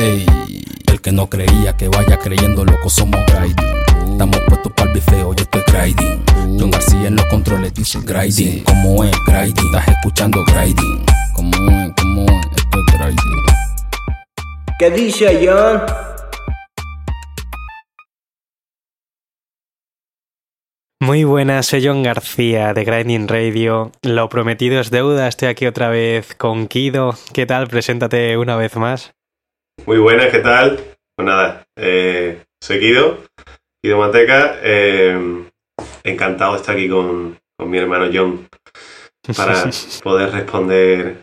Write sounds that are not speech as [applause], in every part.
Ey, el que no creía que vaya creyendo, loco, somos grinding. Estamos puestos para el bifeo, yo estoy grinding. John García en los controles dice grinding. Como es grinding? Estás escuchando grinding. Como es, como es, esto es grinding. ¿Qué dice John? Muy buenas, soy John García de Grinding Radio. Lo prometido es deuda, estoy aquí otra vez con Kido. ¿Qué tal? Preséntate una vez más. Muy buenas, ¿qué tal? Pues nada, eh, soy Kido, Kido Mateca. eh, encantado de estar aquí con, con mi hermano John [laughs] para poder responder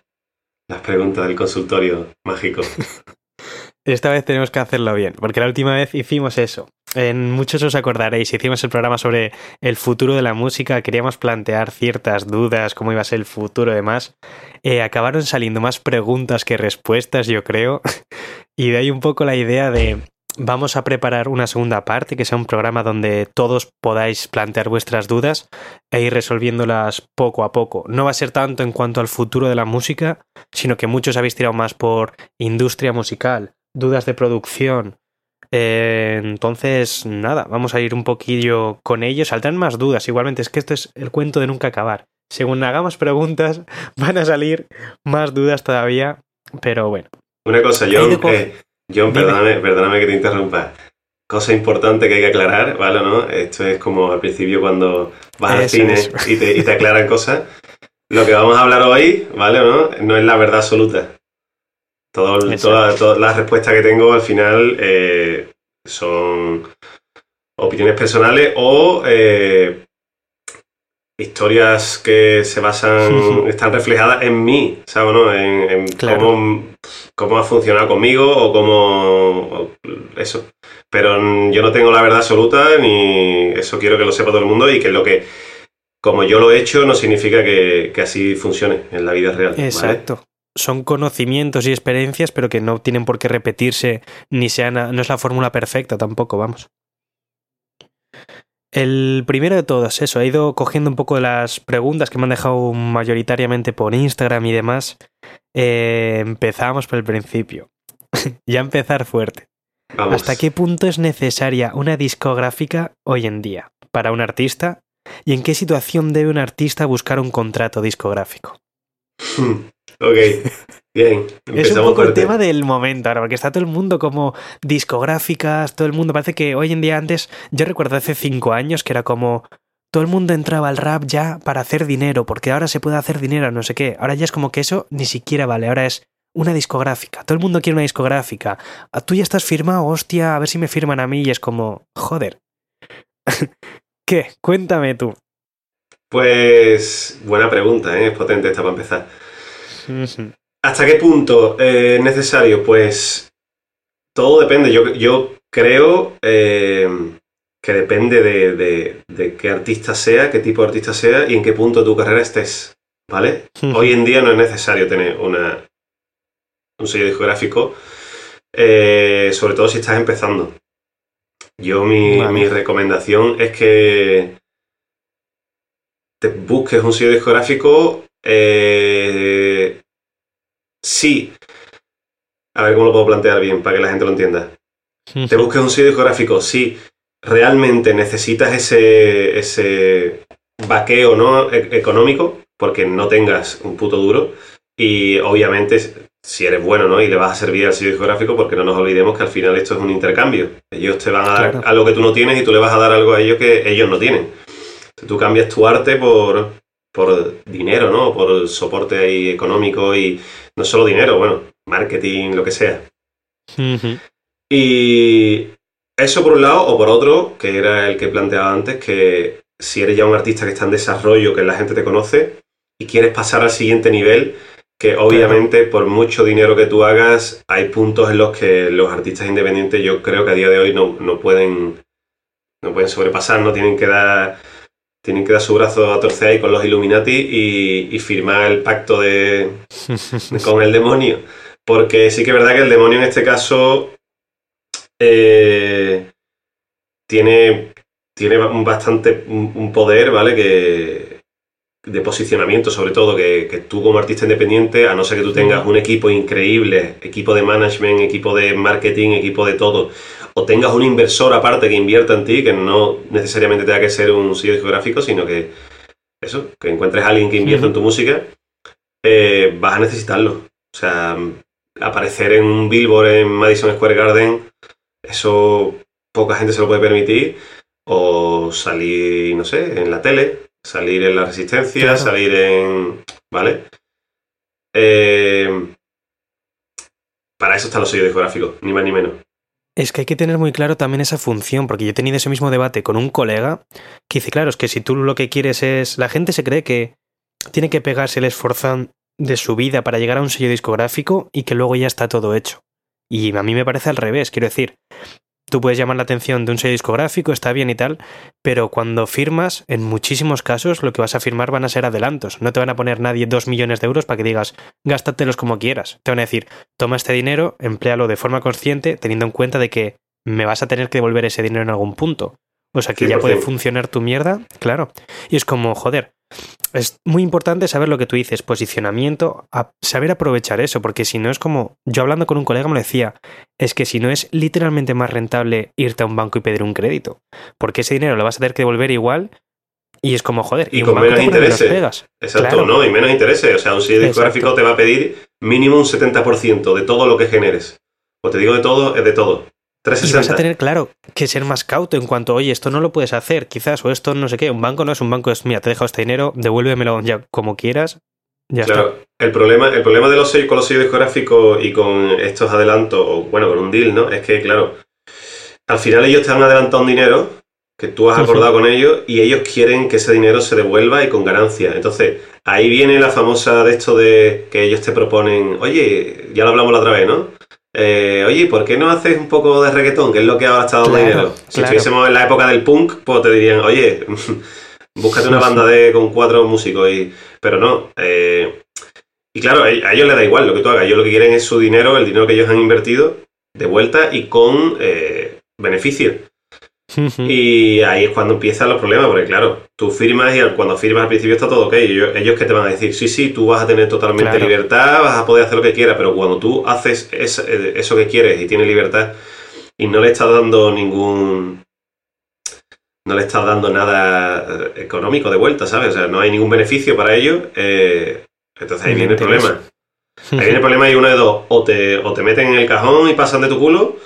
las preguntas del consultorio mágico. [laughs] Esta vez tenemos que hacerlo bien, porque la última vez hicimos eso. En muchos os acordaréis, hicimos el programa sobre el futuro de la música, queríamos plantear ciertas dudas, cómo iba a ser el futuro y demás. Eh, acabaron saliendo más preguntas que respuestas, yo creo. [laughs] y de ahí un poco la idea de vamos a preparar una segunda parte, que sea un programa donde todos podáis plantear vuestras dudas e ir resolviéndolas poco a poco. No va a ser tanto en cuanto al futuro de la música, sino que muchos habéis tirado más por industria musical, dudas de producción. Eh, entonces, nada, vamos a ir un poquillo con ellos. Saldrán más dudas. Igualmente, es que esto es el cuento de nunca acabar. Según hagamos preguntas, [laughs] van a salir más dudas todavía. Pero bueno. Una cosa, John, eh, John perdóname, perdóname que te interrumpa. Cosa importante que hay que aclarar, ¿vale? ¿no? Esto es como al principio cuando vas al cine eso. Y, te, y te aclaran cosas. Lo que vamos a hablar hoy, ¿vale? ¿no? no es la verdad absoluta. Todo, Exacto. toda- todas las respuestas que tengo al final eh, son opiniones personales o eh, historias que se basan, [laughs] están reflejadas en mí, ¿sabes? ¿no? En, en Claro. cómo, cómo ha funcionado conmigo o cómo... eso. Pero yo no tengo la verdad absoluta ni eso quiero que lo sepa todo el mundo y que lo que... Como yo lo he hecho no significa que, así funcione en la vida real. Exacto. Son conocimientos y experiencias, pero que no tienen por qué repetirse, ni sean, no es la fórmula perfecta tampoco, vamos. El primero de todos, eso, he ido cogiendo un poco de las preguntas que me han dejado mayoritariamente por Instagram y demás. Eh, empezamos por el principio. [laughs] ya empezar fuerte. Vamos. ¿Hasta qué punto es necesaria una discográfica hoy en día para un artista? ¿Y en qué situación debe un artista buscar un contrato discográfico? Ok, bien. Es un poco el tema del momento ahora, porque está todo el mundo como discográficas, todo el mundo. Parece que hoy en día antes, yo recuerdo hace cinco años que era como todo el mundo entraba al rap ya para hacer dinero, porque ahora se puede hacer dinero, no sé qué. Ahora ya es como que eso ni siquiera vale, ahora es una discográfica. Todo el mundo quiere una discográfica. Ah, Tú ya estás firmado, hostia, a ver si me firman a mí y es como, joder. [laughs] ¿Qué? Cuéntame tú. Pues buena pregunta, ¿eh? es potente esta para empezar. ¿Hasta qué punto eh, es necesario? Pues todo depende. Yo, yo creo eh, que depende de, de- de qué artista sea, qué tipo de artista sea y en qué punto de tu carrera estés. ¿Vale? Hoy en día no es necesario tener una, un sello discográfico, eh, sobre todo si estás empezando. Yo mi, Vale. mi recomendación es que te busques un sello discográfico eh, sí. A ver cómo lo puedo plantear bien para que la gente lo entienda. Te busques un sello discográfico si realmente necesitas ese, ese vaqueo ¿no? e- económico, porque no tengas un puto duro. Y obviamente, si eres bueno ¿no? y le vas a servir al sello discográfico, porque no nos olvidemos que al final esto es un intercambio. Ellos te van a dar Claro. algo que tú no tienes y tú le vas a dar algo a ellos que ellos no tienen. Tú cambias tu arte por, por dinero, ¿no? Por soporte ahí económico y no solo dinero, bueno, marketing, lo que sea. Y eso por un lado, o por otro, que era el que planteaba antes, que si eres ya un artista que está en desarrollo, que la gente te conoce, y quieres pasar al siguiente nivel, que obviamente por mucho dinero que tú hagas, hay puntos en los que los artistas independientes yo creo que a día de hoy no, no pueden no pueden sobrepasar, no tienen que dar tienen que dar su brazo a torcer ahí con los Illuminati y, y firmar el pacto de, [laughs] con el demonio. Porque sí que es verdad que el demonio en este caso eh, tiene, tiene bastante un, un poder, ¿vale? Que de posicionamiento, sobre todo, que, que, tú como artista independiente, a no ser que tú tengas un equipo increíble, equipo de management, equipo de marketing, equipo de todo, o tengas un inversor aparte que invierta en ti, que no necesariamente tenga que ser un sello discográfico, sino que eso, que encuentres a alguien que invierta en tu música, eh, vas a necesitarlo. O sea, aparecer en un billboard en Madison Square Garden, eso poca gente se lo puede permitir, o salir, no sé, en la tele, salir en la resistencia, salir en... ¿Vale? Eh, para eso están los sellos discográficos, ni más ni menos. Es que hay que tener muy claro también esa función, porque yo he tenido ese mismo debate con un colega que dice, claro, es que si tú lo que quieres es... La gente se cree que tiene que pegarse el esforzón de su vida para llegar a un sello discográfico y que luego ya está todo hecho. Y a mí me parece al revés, quiero decir, tú puedes llamar la atención de un sello discográfico, está bien y tal, pero cuando firmas, en muchísimos casos lo que vas a firmar van a ser adelantos. No te van a poner nadie dos millones de euros para que digas, gástatelos como quieras. Te van a decir, toma este dinero, empléalo de forma consciente, teniendo en cuenta de que me vas a tener que devolver ese dinero en algún punto. O sea que ya puede funcionar tu mierda, claro. Y es como, joder, es muy importante saber lo que tú dices, posicionamiento, saber aprovechar eso, porque si no es como, yo hablando con un colega me lo decía, es que si no es literalmente más rentable irte a un banco y pedir un crédito, porque ese dinero lo vas a tener que devolver igual y es como, joder, y, con menos intereses. Exacto, ¿no? Y menos intereses. O sea, un sello discográfico te va a pedir mínimo un 70% de todo lo que generes. O te digo de todo, es de todo. Y vas a tener, claro, que ser más cauto en cuanto, oye, esto no lo puedes hacer, quizás, o esto no sé qué. Un banco no es un banco, es, mira, te he dejado este dinero, devuélvemelo ya como quieras. Ya claro, El, problema, el problema de los sellos, con los sellos discográficos y con estos adelantos, o bueno, con un deal, ¿no? Es que, claro, al final ellos te han adelantado un dinero que tú has acordado con ellos y ellos quieren que ese dinero se devuelva y con ganancia. Entonces, ahí viene la famosa de esto de que ellos te proponen, oye, ya lo hablamos la otra vez, ¿no? Eh, oye, ¿por qué no haces un poco de reggaetón? Que es lo que ahora está dando dinero. Si estuviésemos en la época del punk, pues te dirían, oye, [laughs] búscate una banda de con cuatro músicos. Y... Pero no. Eh, y claro, a ellos les da igual lo que tú hagas. Ellos lo que quieren es su dinero, el dinero que ellos han invertido, de vuelta y con eh, beneficio. Y ahí es cuando empiezan los problemas, porque claro, tú firmas y cuando firmas al principio está todo ok. Ellos, ellos que te van a decir, sí, sí, tú vas a tener totalmente libertad, vas a poder hacer lo que quieras, pero cuando tú haces eh, eso que quieres y tienes libertad y no le estás dando ningún... No le estás dando nada eh, económico de vuelta, ¿sabes? O sea, no hay ningún beneficio para ellos. Eh, entonces ahí viene el problema. Ahí viene el [laughs] problema y uno de dos. O te, o te meten en el cajón y pasan de tu culo,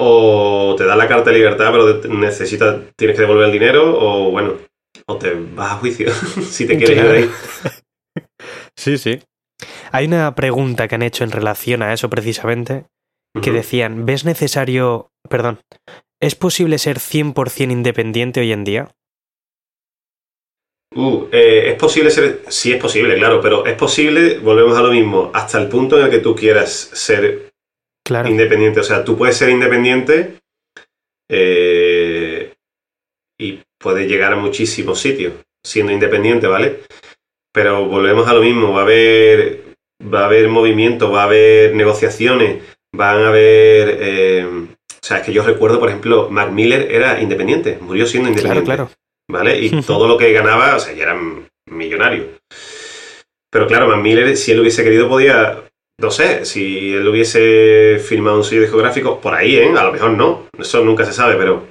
o te da la carta de libertad, pero necesitas, tienes que devolver el dinero, o bueno, o te vas a juicio [laughs] si te quieres ir de ahí. [laughs] Sí, sí. Hay una pregunta que han hecho en relación a eso precisamente, que decían, ¿ves necesario, perdón, ¿es posible ser 100% independiente hoy en día? Uh, eh, es posible ser, sí es posible, claro, pero es posible, volvemos a lo mismo, hasta el punto en el que tú quieras ser Independiente. O sea, tú puedes ser independiente eh, y puedes llegar a muchísimos sitios siendo independiente, ¿vale? Pero volvemos a lo mismo, va a haber, va a haber movimiento, va a haber negociaciones, van a haber... Eh, o sea, es que yo recuerdo, por ejemplo, Mac Miller era independiente, murió siendo independiente. Claro, ¿Vale? Y [laughs] todo lo que ganaba, o sea, ya era millonario. Pero claro, Mac Miller, si él hubiese querido, podía no sé, si él hubiese firmado un sello discográfico, por ahí, ¿eh? A lo mejor no, eso nunca se sabe, pero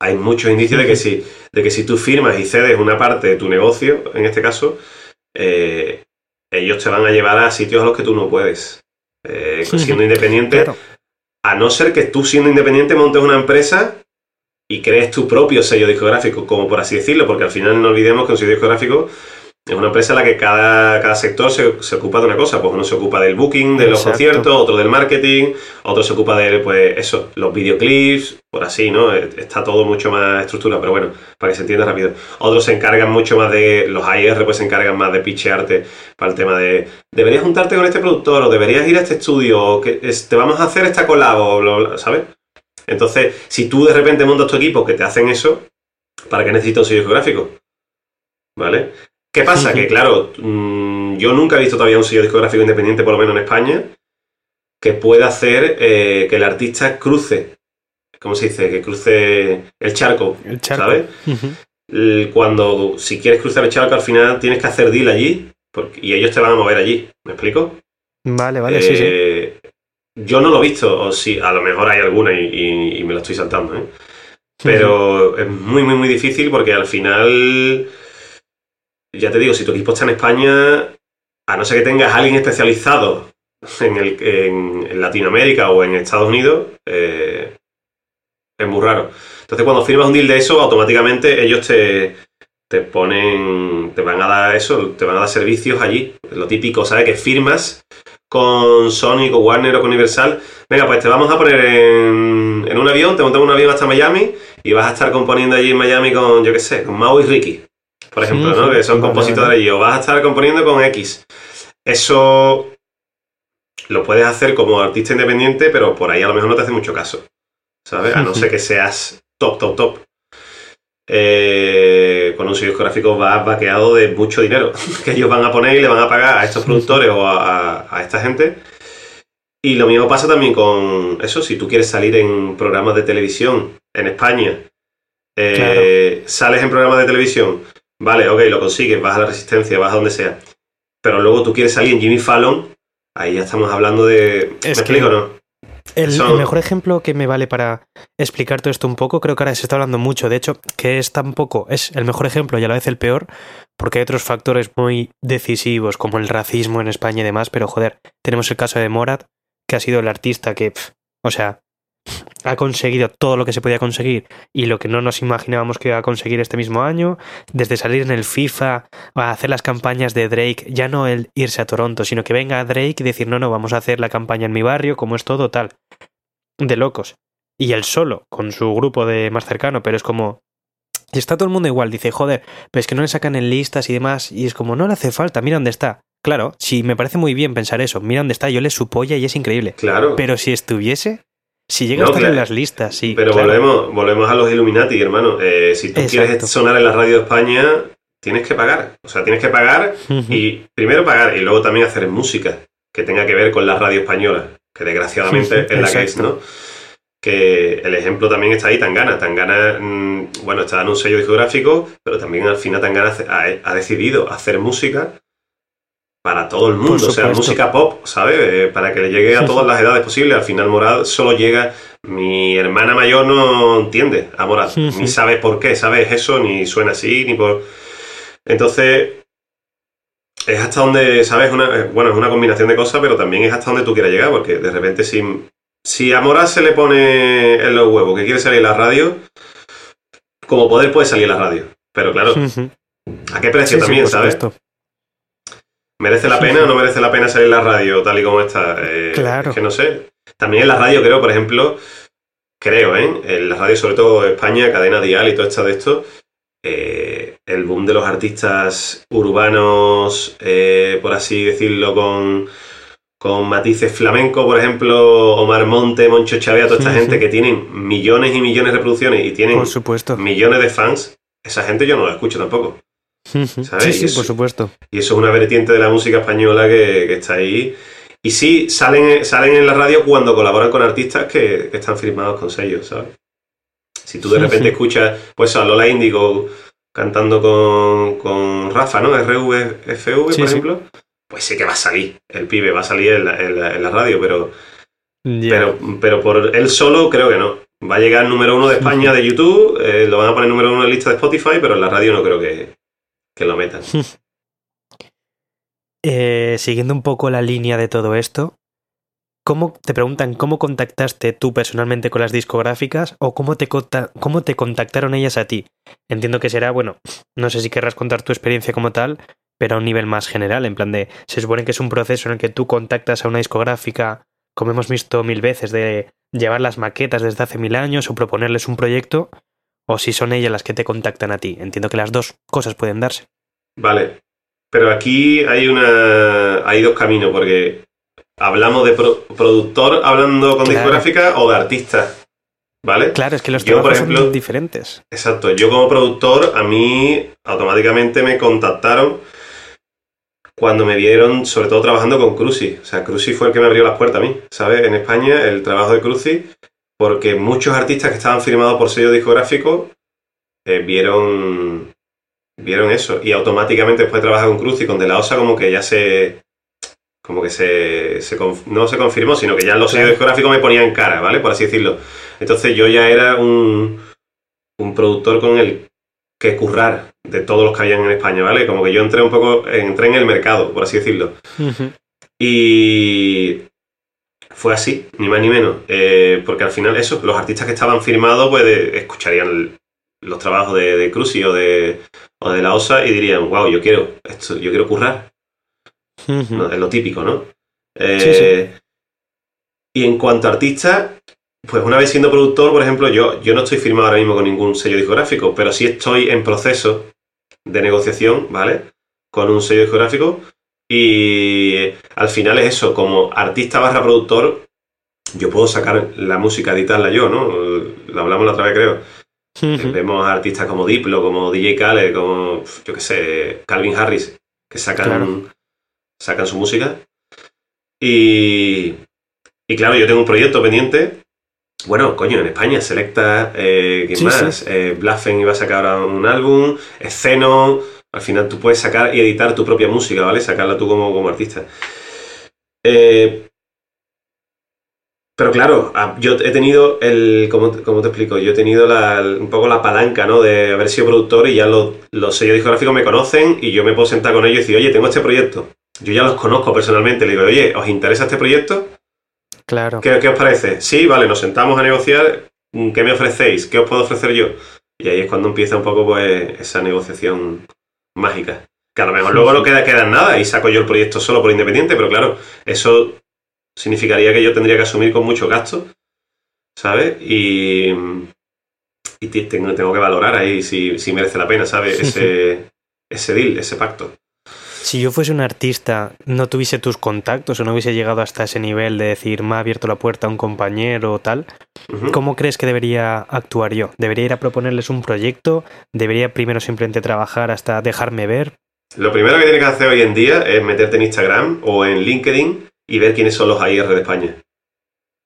hay muchos indicios de que si, de que si tú firmas y cedes una parte de tu negocio, en este caso, eh, ellos te van a llevar a sitios a los que tú no puedes. Eh, siendo independiente, a no ser que tú siendo independiente montes una empresa y crees tu propio sello discográfico, como por así decirlo, porque al final no olvidemos que un sello discográfico es una empresa en la que cada, cada sector se, ocupa de una cosa. Pues uno se ocupa del booking, de los conciertos, otro del marketing, otro se ocupa de, pues, eso, los videoclips, por así, ¿no? Eh, está todo mucho más estructurado, pero bueno, para que se entienda rápido. Otros se encargan mucho más de, los IR pues se encargan más de pichearte para el tema de, deberías juntarte con este productor, o deberías ir a este estudio, o que te vamos a hacer esta colabo, ¿sabes? Entonces, si tú de repente montas tu equipo que te hacen eso, ¿para qué necesitas un sello geográfico? ¿Vale? ¿Qué pasa? Que claro, mm, yo nunca he visto todavía un sello discográfico independiente, por lo menos en España, que pueda hacer eh, que el artista cruce, ¿cómo se dice? Que cruce el charco, ¿sabes? cuando si quieres cruzar el charco al final tienes que hacer deal allí y ellos te van a mover allí. ¿Me explico? Vale, vale, sí, sí. Eh, yo no lo he visto, o sí, a lo mejor hay alguna y, me lo estoy saltando, ¿eh? Pero es muy, muy, muy difícil porque al final, ya te digo, si tu equipo está en España, a no ser que tengas a alguien especializado en, el, en, Latinoamérica o en Estados Unidos, eh, es muy raro. Entonces, cuando firmas un deal de eso, automáticamente ellos te, te ponen, te van a dar eso, te van a dar servicios allí. Lo típico, ¿sabes? Que firmas con Sony, con Warner o con Universal. Venga, pues te vamos a poner en, en un avión, te montamos un avión hasta Miami y vas a estar componiendo allí en Miami con, yo qué sé, con Mau y Ricky, por ejemplo, ¿no? Que son compositores allí. O vas a estar componiendo con X. Eso lo puedes hacer como artista independiente, pero por ahí a lo mejor no te hace mucho caso. ¿Sabes? A no ser que seas top, top, top. Eh, con un sello discográfico va vaqueado de mucho dinero [laughs] que ellos van a poner y le van a pagar a estos productores o a, esta gente. Y lo mismo pasa también con eso, si tú quieres salir en programas de televisión en España, eh, sales en programas de televisión, vale, ok, lo consigues, vas a la resistencia, vas a donde sea, pero luego tú quieres salir en Jimmy Fallon, ahí ya estamos hablando de... ¿Me explico no? El, mejor ejemplo que me vale para explicar todo esto un poco, creo que ahora se está hablando mucho, de hecho, que es tampoco, es el mejor ejemplo y a la vez el peor, porque hay otros factores muy decisivos, como el racismo en España y demás, pero joder, tenemos el caso de Morat, que ha sido el artista que, o sea, ha conseguido todo lo que se podía conseguir y lo que no nos imaginábamos que iba a conseguir este mismo año, desde salir en el FIFA a hacer las campañas de Drake, ya no el irse a Toronto, sino que venga Drake y decir, no, no, vamos a hacer la campaña en mi barrio, como es todo tal, de locos. Y él solo, con su grupo de más cercano, pero es como... Y está todo el mundo igual, dice, joder, pero es que no le sacan en listas y demás, y es como, no le hace falta, mira dónde está. Claro, sí, me parece muy bien pensar eso, mira dónde está, yo le supoya y es increíble. Claro. Pero si estuviese, si llega a estar en las listas, sí. Pero volvemos, volvemos a los Illuminati, hermano. Eh, si tú quieres sonar en la radio de España, tienes que pagar. O sea, tienes que pagar y primero pagar y luego también hacer música que tenga que ver con la radio española, que desgraciadamente es la que es, ¿no? Que el ejemplo también está ahí, Tangana. Tangana, mm, bueno, está en un sello discográfico, pero también al final Tangana ha decidido hacer música para todo el mundo, o sea, música pop, ¿sabes? Eh, para que le llegue a todas las edades posibles. Al final Morad solo llega, mi hermana mayor no entiende a Morad, ni sabe por qué, ¿sabes? Eso, ni suena así, ni por... Entonces, es hasta donde, ¿sabes? Una, eh, bueno, es una combinación de cosas, pero también es hasta donde tú quieras llegar, porque de repente si, si a Morad se le pone en los huevos que quiere salir en la radio, como poder puede salir en la radio. Pero claro, ¿a qué precio también, ¿sabes? ¿Merece la pena o no merece la pena salir en la radio tal y como está? Eh, claro. Es que no sé. También en la radio creo, por ejemplo, creo, ¿eh? En la radio, sobre todo España, cadena dial y todo esto de esto, eh, el boom de los artistas urbanos, eh, por así decirlo, con, con matices flamenco, por ejemplo, Omar Monte, Moncho Chavea, toda esta gente que tienen millones y millones de reproducciones y tienen por supuesto. millones de fans, esa gente yo no la escucho tampoco. Sí, sí, por supuesto. Y eso es una vertiente de la música española que, está ahí. Y sí, salen, salen en la radio cuando colaboran con artistas que, están firmados con sellos, ¿sabes? Si tú de repente escuchas, pues a Lola Indigo cantando con, Rafa, ¿no? RVFV, por ejemplo, pues sí que va a salir, el pibe va a salir en la, radio, pero, pero, pero por él solo creo que no. Va a llegar número uno de [laughs] España de YouTube, eh, lo van a poner número uno en la lista de Spotify, pero en la radio no creo que, que lo metan. [laughs] Eh, siguiendo un poco la línea de todo esto, ¿cómo te preguntan cómo contactaste tú personalmente con las discográficas o cómo te, cómo te contactaron ellas a ti? Entiendo que será, bueno, no sé si querrás contar tu experiencia como tal, pero a un nivel más general, en plan de, se supone que es un proceso en el que tú contactas a una discográfica, como hemos visto mil veces, de llevar las maquetas desde hace mil años o proponerles un proyecto, o si son ellas las que te contactan a ti. Entiendo que las dos cosas pueden darse. Vale, pero aquí hay una hay dos caminos porque hablamos de productor hablando con discográfica o de artista. ¿Vale? Claro, es que los trabajos son diferentes. Exacto. Yo como productor, a mí automáticamente me contactaron cuando me vieron, sobre todo trabajando con Cruci. O sea, Cruci fue el que me abrió las puertas a mí, ¿sabes? En España, el trabajo de Cruci porque muchos artistas que estaban firmados por sello discográfico eh, vieron vieron eso y automáticamente después de trabajar con Cruz y con De La Osa como que ya se como que se, se no se confirmó, sino que ya los sellos discográficos me ponían cara, ¿vale? Por así decirlo. Entonces yo ya era un, un productor con el que currar de todos los que habían en España, ¿vale? Como que yo entré un poco, entré en el mercado, por así decirlo. Y fue así, ni más ni menos. Eh, porque al final, eso, los artistas que estaban firmados, pues de- escucharían el- los trabajos de, de Cruci o de, o de la OSA y dirían, wow, yo quiero esto, yo quiero currar. ¿no? Es lo típico, ¿no? Eh, Sí, sí. Y en cuanto a artistas, pues una vez siendo productor, por ejemplo, yo, yo no estoy firmado ahora mismo con ningún sello discográfico, pero sí estoy en proceso de negociación, ¿vale? Con un sello discográfico. Y al final es eso, como artista barra productor, yo puedo sacar la música, editarla yo, ¿no? Lo hablamos la otra vez, creo. Vemos a artistas como Diplo, como DJ Khaled, como, yo qué sé, Calvin Harris, que sacan, Claro. sacan su música. Y, y claro, yo tengo un proyecto pendiente. Bueno, coño, en España, Selecta, eh, ¿quién Sí, más? sí. Eh, Blaffen iba a sacar ahora un álbum, Esceno. Al final tú puedes sacar y editar tu propia música, ¿vale? Sacarla tú como, como artista. Eh, pero claro, yo he tenido el. ¿Cómo, te- cómo te explico? Yo he tenido la- un poco la palanca, ¿no? De haber sido productor y ya los, los sellos discográficos me conocen y yo me puedo sentar con ellos y decir, oye, tengo este proyecto. Yo ya los conozco personalmente. Le digo, oye, ¿os interesa este proyecto? Claro. ¿Qué, qué os parece? Sí, vale, nos sentamos a negociar. mm, ¿Qué me ofrecéis? ¿Qué os puedo ofrecer yo? Y ahí es cuando empieza un poco pues esa negociación mágica. Que a lo mejor luego no queda, queda en nada y saco yo el proyecto solo por independiente, pero claro, eso significaría que yo tendría que asumir con mucho gasto, ¿sabes? Y, y te- tengo, tengo que valorar ahí si, si merece la pena, ¿sabes? Ese, ese deal, ese pacto. Si yo fuese un artista, no tuviese tus contactos o no hubiese llegado hasta ese nivel de decir, me ha abierto la puerta a un compañero o tal. ¿cómo crees que debería actuar yo? ¿Debería ir a proponerles un proyecto? ¿Debería primero simplemente trabajar hasta dejarme ver? Lo primero que tienes que hacer hoy en día es meterte en Instagram o en LinkedIn y ver quiénes son los AIR de España.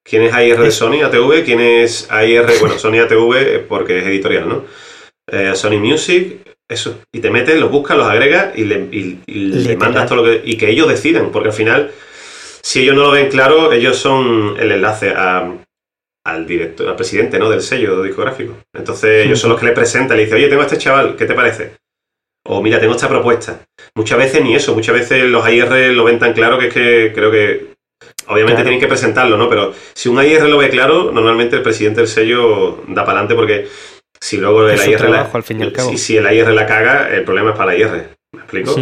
¿Quién es AIR de Sony ATV? ¿Quién es AIR? Bueno, Sony ATV porque es editorial, ¿no? Eh, Sony Music, eso. Y te metes, los buscas, los agregas y le, y- y le Literal. mandas todo lo que. Y que ellos decidan, porque al final, si ellos no lo ven claro, ellos son el enlace a- al director, al presidente, ¿no? Del sello discográfico. Entonces, ellos son los que le presentan, le dicen, oye, tengo a este chaval, ¿qué te parece? O mira, tengo esta propuesta. Muchas veces ni eso, muchas veces los AIR lo ven tan claro que es que creo que obviamente Claro. tienen que presentarlo, ¿no? Pero si un AIR lo ve claro, normalmente el presidente del sello da para adelante porque si luego el AIR trabajo, la, al fin y al cabo. si, si el AIR la caga, el problema es para el AIR. ¿Me explico?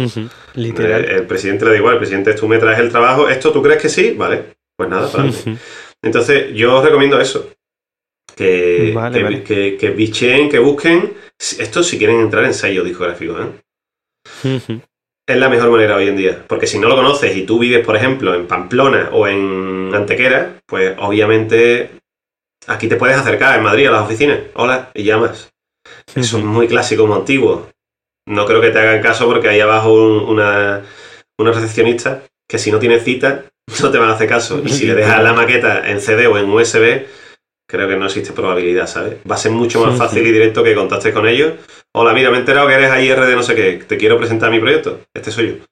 Literal. El presidente le da igual, el presidente tú me traes el trabajo, ¿esto tú crees que sí? Vale, pues nada, para adelante. Ujú. Entonces, yo os recomiendo eso. Que, Vale, que, vale. que, que bicheen, que busquen. Esto si quieren entrar en sellos discográficos, ¿eh? Es la mejor manera hoy en día. Porque si no lo conoces y tú vives, por ejemplo, en Pamplona o en Antequera, pues obviamente aquí te puedes acercar en Madrid a las oficinas. Hola, y llamas. Eso es muy clásico, muy antiguo. No creo que te hagan caso porque ahí abajo un- una, una recepcionista que si no tiene cita [laughs] no te van a hacer caso. Y si le dejas la maqueta en CD o en USB, creo que no existe probabilidad, ¿sabes? Va a ser mucho más Sí, fácil sí. y directo que contactes con ellos. Hola, mira, me he enterado que eres AIR de no sé qué. Te quiero presentar mi proyecto. Este soy yo.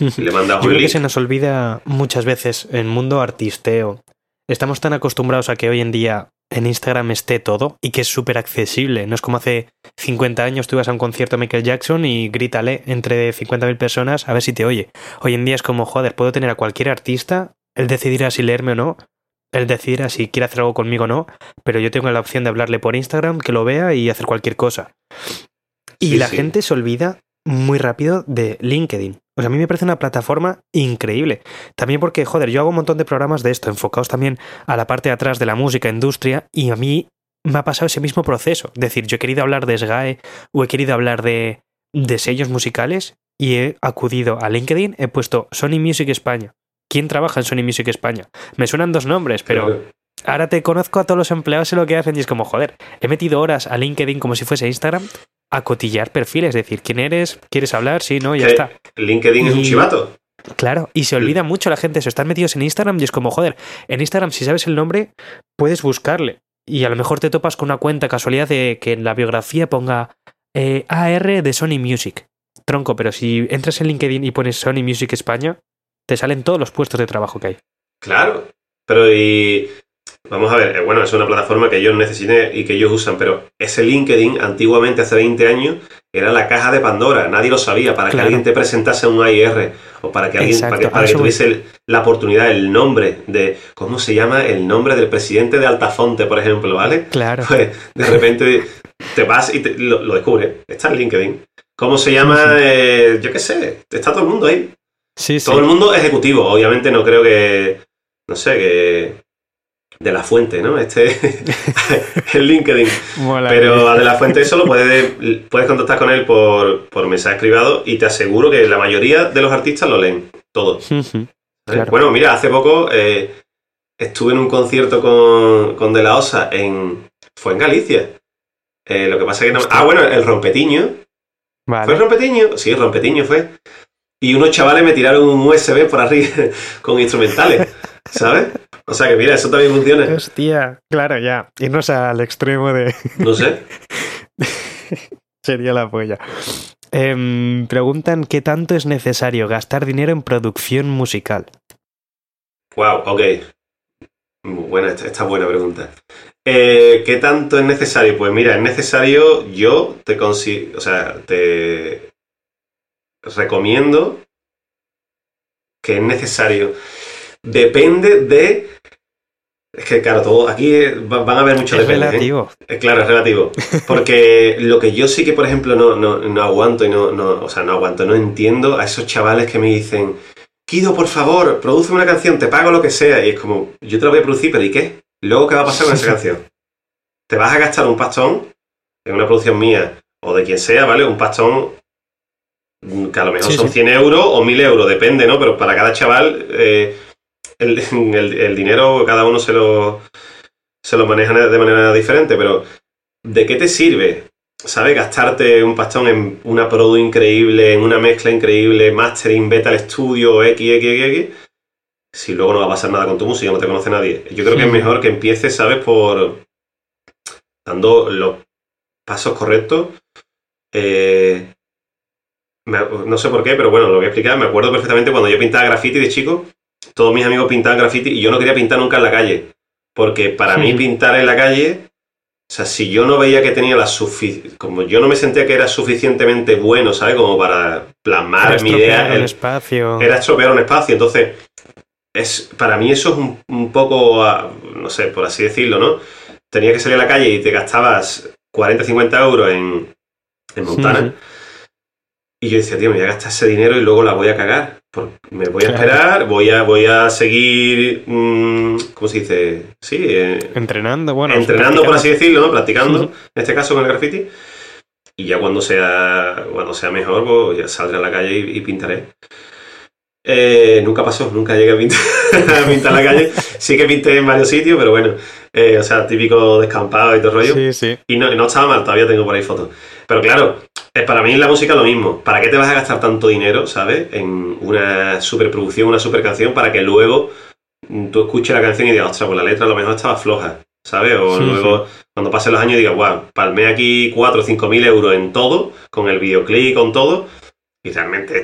[laughs] Y le mandas Yo un creo que se nos olvida muchas veces en mundo artisteo. Estamos tan acostumbrados a que hoy en día en Instagram esté todo y que es súper accesible. No es como hace 50 años tú ibas a un concierto de Michael Jackson y grítale entre 50.000 personas a ver si te oye. Hoy en día es como, joder, puedo tener a cualquier artista, él decidirá si leerme o no, él decidirá si quiere hacer algo conmigo o no, pero yo tengo la opción de hablarle por Instagram, que lo vea y hacer cualquier cosa. Y Sí, la sí. gente se olvida muy rápido de LinkedIn. O sea, a mí me parece una plataforma increíble. También porque, joder, yo hago un montón de programas de esto, enfocados también a la parte de atrás de la música, industria, y a mí me ha pasado ese mismo proceso. Es decir, yo he querido hablar de SGAE o he querido hablar de, de sellos musicales y he acudido a LinkedIn, he puesto Sony Music España. ¿Quién trabaja en Sony Music España? Me suenan dos nombres, pero. Ahora te conozco a todos los empleados en lo que hacen y es como, joder, he metido horas a LinkedIn como si fuese Instagram a cotillar perfiles, es decir, ¿quién eres? ¿Quieres hablar? Sí, no, ya está. LinkedIn es un Y- chivato. Claro, y se olvida mucho la gente eso, están metidos en Instagram y es como, joder, en Instagram si sabes el nombre puedes buscarle y a lo mejor te topas con una cuenta casualidad de que en la biografía ponga eh, AR de Sony Music. Tronco, pero si entras en LinkedIn y pones Sony Music España, te salen todos los puestos de trabajo que hay. Claro, pero y Vamos a ver, eh, bueno, es una plataforma que ellos necesitan y que ellos usan, pero ese LinkedIn antiguamente, hace 20 años, era la caja de Pandora, nadie lo sabía, para que alguien te presentase un AIR o para que alguien, para que, tuviese la oportunidad, el nombre de, ¿cómo se llama? El nombre del presidente de Altafonte, por ejemplo, ¿vale? Claro. Pues de repente te vas y lo, descubres, está en LinkedIn. ¿Cómo se llama? Eh, yo qué sé, está todo el mundo ahí. Sí, todo el mundo ejecutivo, obviamente no creo que, no sé, que de la fuente, ¿no? Este [laughs] el LinkedIn. Pero a de la fuente solo puedes, puedes contactar con él por, por mensaje privado y te aseguro que la mayoría de los artistas lo leen, todos. [laughs] Bueno, mira, hace poco eh, estuve en un concierto con, con De La Osa en. Fue en Galicia. Eh, lo que pasa es que no. Ah, bueno, el rompetiño. ¿Fue el rompetiño? Sí, el rompetiño fue. Y unos chavales me tiraron un USB por arriba [laughs] con instrumentales. [laughs] ¿Sabes? O sea que mira, eso también funciona. Hostia, claro, ya. Irnos al extremo de. [laughs] No sé. Sería la polla. Em, preguntan qué tanto es necesario gastar dinero en producción musical. Wow, ok. Buena, esta, buena pregunta. Eh, ¿Qué tanto es necesario? Pues mira, es necesario, yo te consigo, o sea, te recomiendo que es necesario depende de. Es que, claro, todo aquí van a haber muchos es relativo. ¿eh? Claro, es relativo. Porque lo que yo sí que, por ejemplo, no, no, aguanto y no, no, o sea, no aguanto, no entiendo a esos chavales que me dicen, Kido, por favor, produce una canción, te pago lo que sea. Y es como, yo te la voy a producir, pero ¿y qué? Luego, ¿qué va a pasar con esa [laughs] canción? Te vas a gastar un pastón en una producción mía o de quien sea, ¿vale? Un pastón que a lo mejor son 100 euros o 1000 euros, depende, ¿no? Pero para cada chaval eh, el, el, dinero cada uno se lo, se lo maneja de manera diferente, pero ¿de qué te sirve? ¿Sabes? Gastarte un pastón en una produ increíble, en una mezcla increíble, mastering, beta al estudio, X, X, X, X, si luego no va a pasar nada con tu música, no te conoce nadie. Yo creo que es mejor que empieces, ¿sabes? Por dando los pasos correctos. Eh, no sé por qué, pero bueno, lo voy a explicar. Me acuerdo perfectamente cuando yo pintaba graffiti de chico, todos mis amigos pintaban graffiti y yo no quería pintar nunca en la calle. Porque para mí [laughs] pintar en la calle, o sea, si yo no veía que tenía la suficiente, como yo no me sentía que era suficientemente bueno, ¿sabes? Como para plasmar mi idea. El espacio. Era estropear un espacio. Entonces, es, para mí eso es un, poco, ah, no sé, por así decirlo, ¿no? Tenía que salir a la calle y te gastabas 40, 50 euros en, en Montana. Y yo decía, tío, me voy a gastar ese dinero y luego la voy a cagar. Me voy a esperar, voy a, voy a seguir, mm, ¿cómo se dice? Sí. Eh, entrenando, bueno. Entrenando, por así decirlo, ¿no? Practicando, en este caso con el graffiti. Y ya cuando sea, cuando sea mejor, pues ya saldré a la calle y, pintaré. Eh, nunca pasó, nunca llegué a pintar, [laughs] a pintar la calle. Sí que pinté en varios sitios, pero bueno, eh, o sea, típico descampado y todo el rollo. Sí, sí. Y no, no estaba mal, todavía tengo por ahí fotos. Pero claro, para mí en la música lo mismo. ¿Para qué te vas a gastar tanto dinero, ¿sabes? En una superproducción, una super canción, para que luego tú escuches la canción y digas, ostras, pues la letra a lo mejor estaba floja, ¿sabes? O luego, cuando pasen los años, digas, wow, palmé aquí 4 o 5 mil euros en todo, con el videoclip, con todo, y realmente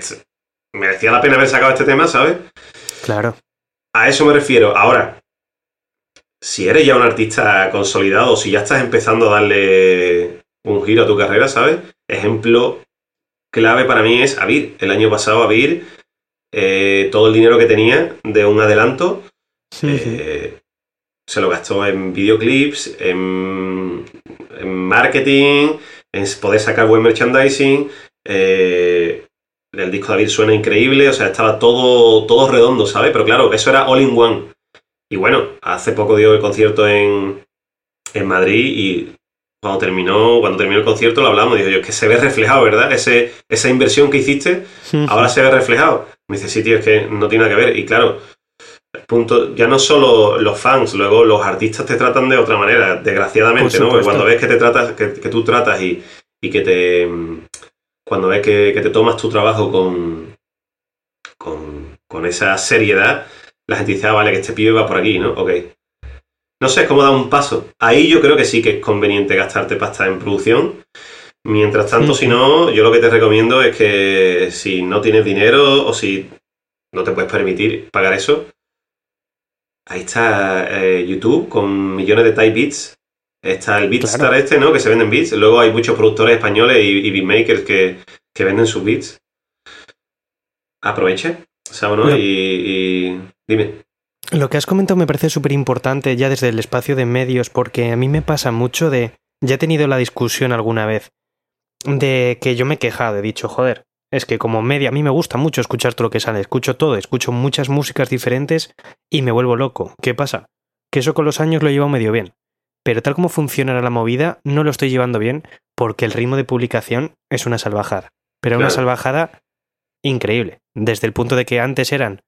merecía la pena haber sacado este tema, ¿sabes? Claro. A eso me refiero. Ahora, si eres ya un artista consolidado, si ya estás empezando a darle un giro a tu carrera, ¿sabes? Ejemplo clave para mí es Avir. El año pasado Avir, eh, todo el dinero que tenía de un adelanto, eh, se lo gastó en videoclips, en, marketing, en poder sacar buen merchandising. Eh, el disco de Avir suena increíble, o sea, estaba todo, todo redondo, ¿sabes? Pero claro, eso era all in one. Y bueno, hace poco dio el concierto en, en Madrid y cuando terminó, cuando terminó el concierto lo hablamos, digo yo, es que se ve reflejado, ¿verdad? Ese, esa inversión que hiciste, ahora se ve reflejado. Me dice, sí, tío, es que no tiene nada que ver. Y claro, punto, ya no solo los fans, luego los artistas te tratan de otra manera, desgraciadamente, ¿no? Porque cuando ves que te tratas, que, tú tratas y, y, que te. Cuando ves que, que, te tomas tu trabajo con, con, con esa seriedad, la gente dice, ah, vale, que este pibe va por aquí, ¿no? Ok. No sé, es como dar un paso. Ahí yo creo que sí que es conveniente gastarte pasta en producción. Mientras tanto, si no, yo lo que te recomiendo es que si no tienes dinero o si no te puedes permitir pagar eso, ahí está eh, YouTube con millones de type beats. Está el Beatstar este, ¿no? Que se venden beats. Luego hay muchos productores españoles y, beatmakers que, venden sus beats. Aproveche, ¿sabes? No? y dime. Lo que has comentado me parece súper importante ya desde el espacio de medios, porque a mí me pasa mucho de. Ya he tenido la discusión alguna vez de que yo me he quejado, he dicho, joder, es que como media a mí me gusta mucho escuchar todo lo que sale, escucho todo, escucho muchas músicas diferentes y me vuelvo loco. ¿Qué pasa? Que eso con los años lo llevo medio bien. Pero tal como funciona la movida, no lo estoy llevando bien porque el ritmo de publicación es una salvajada. Pero una salvajada increíble. Desde el punto de que antes eran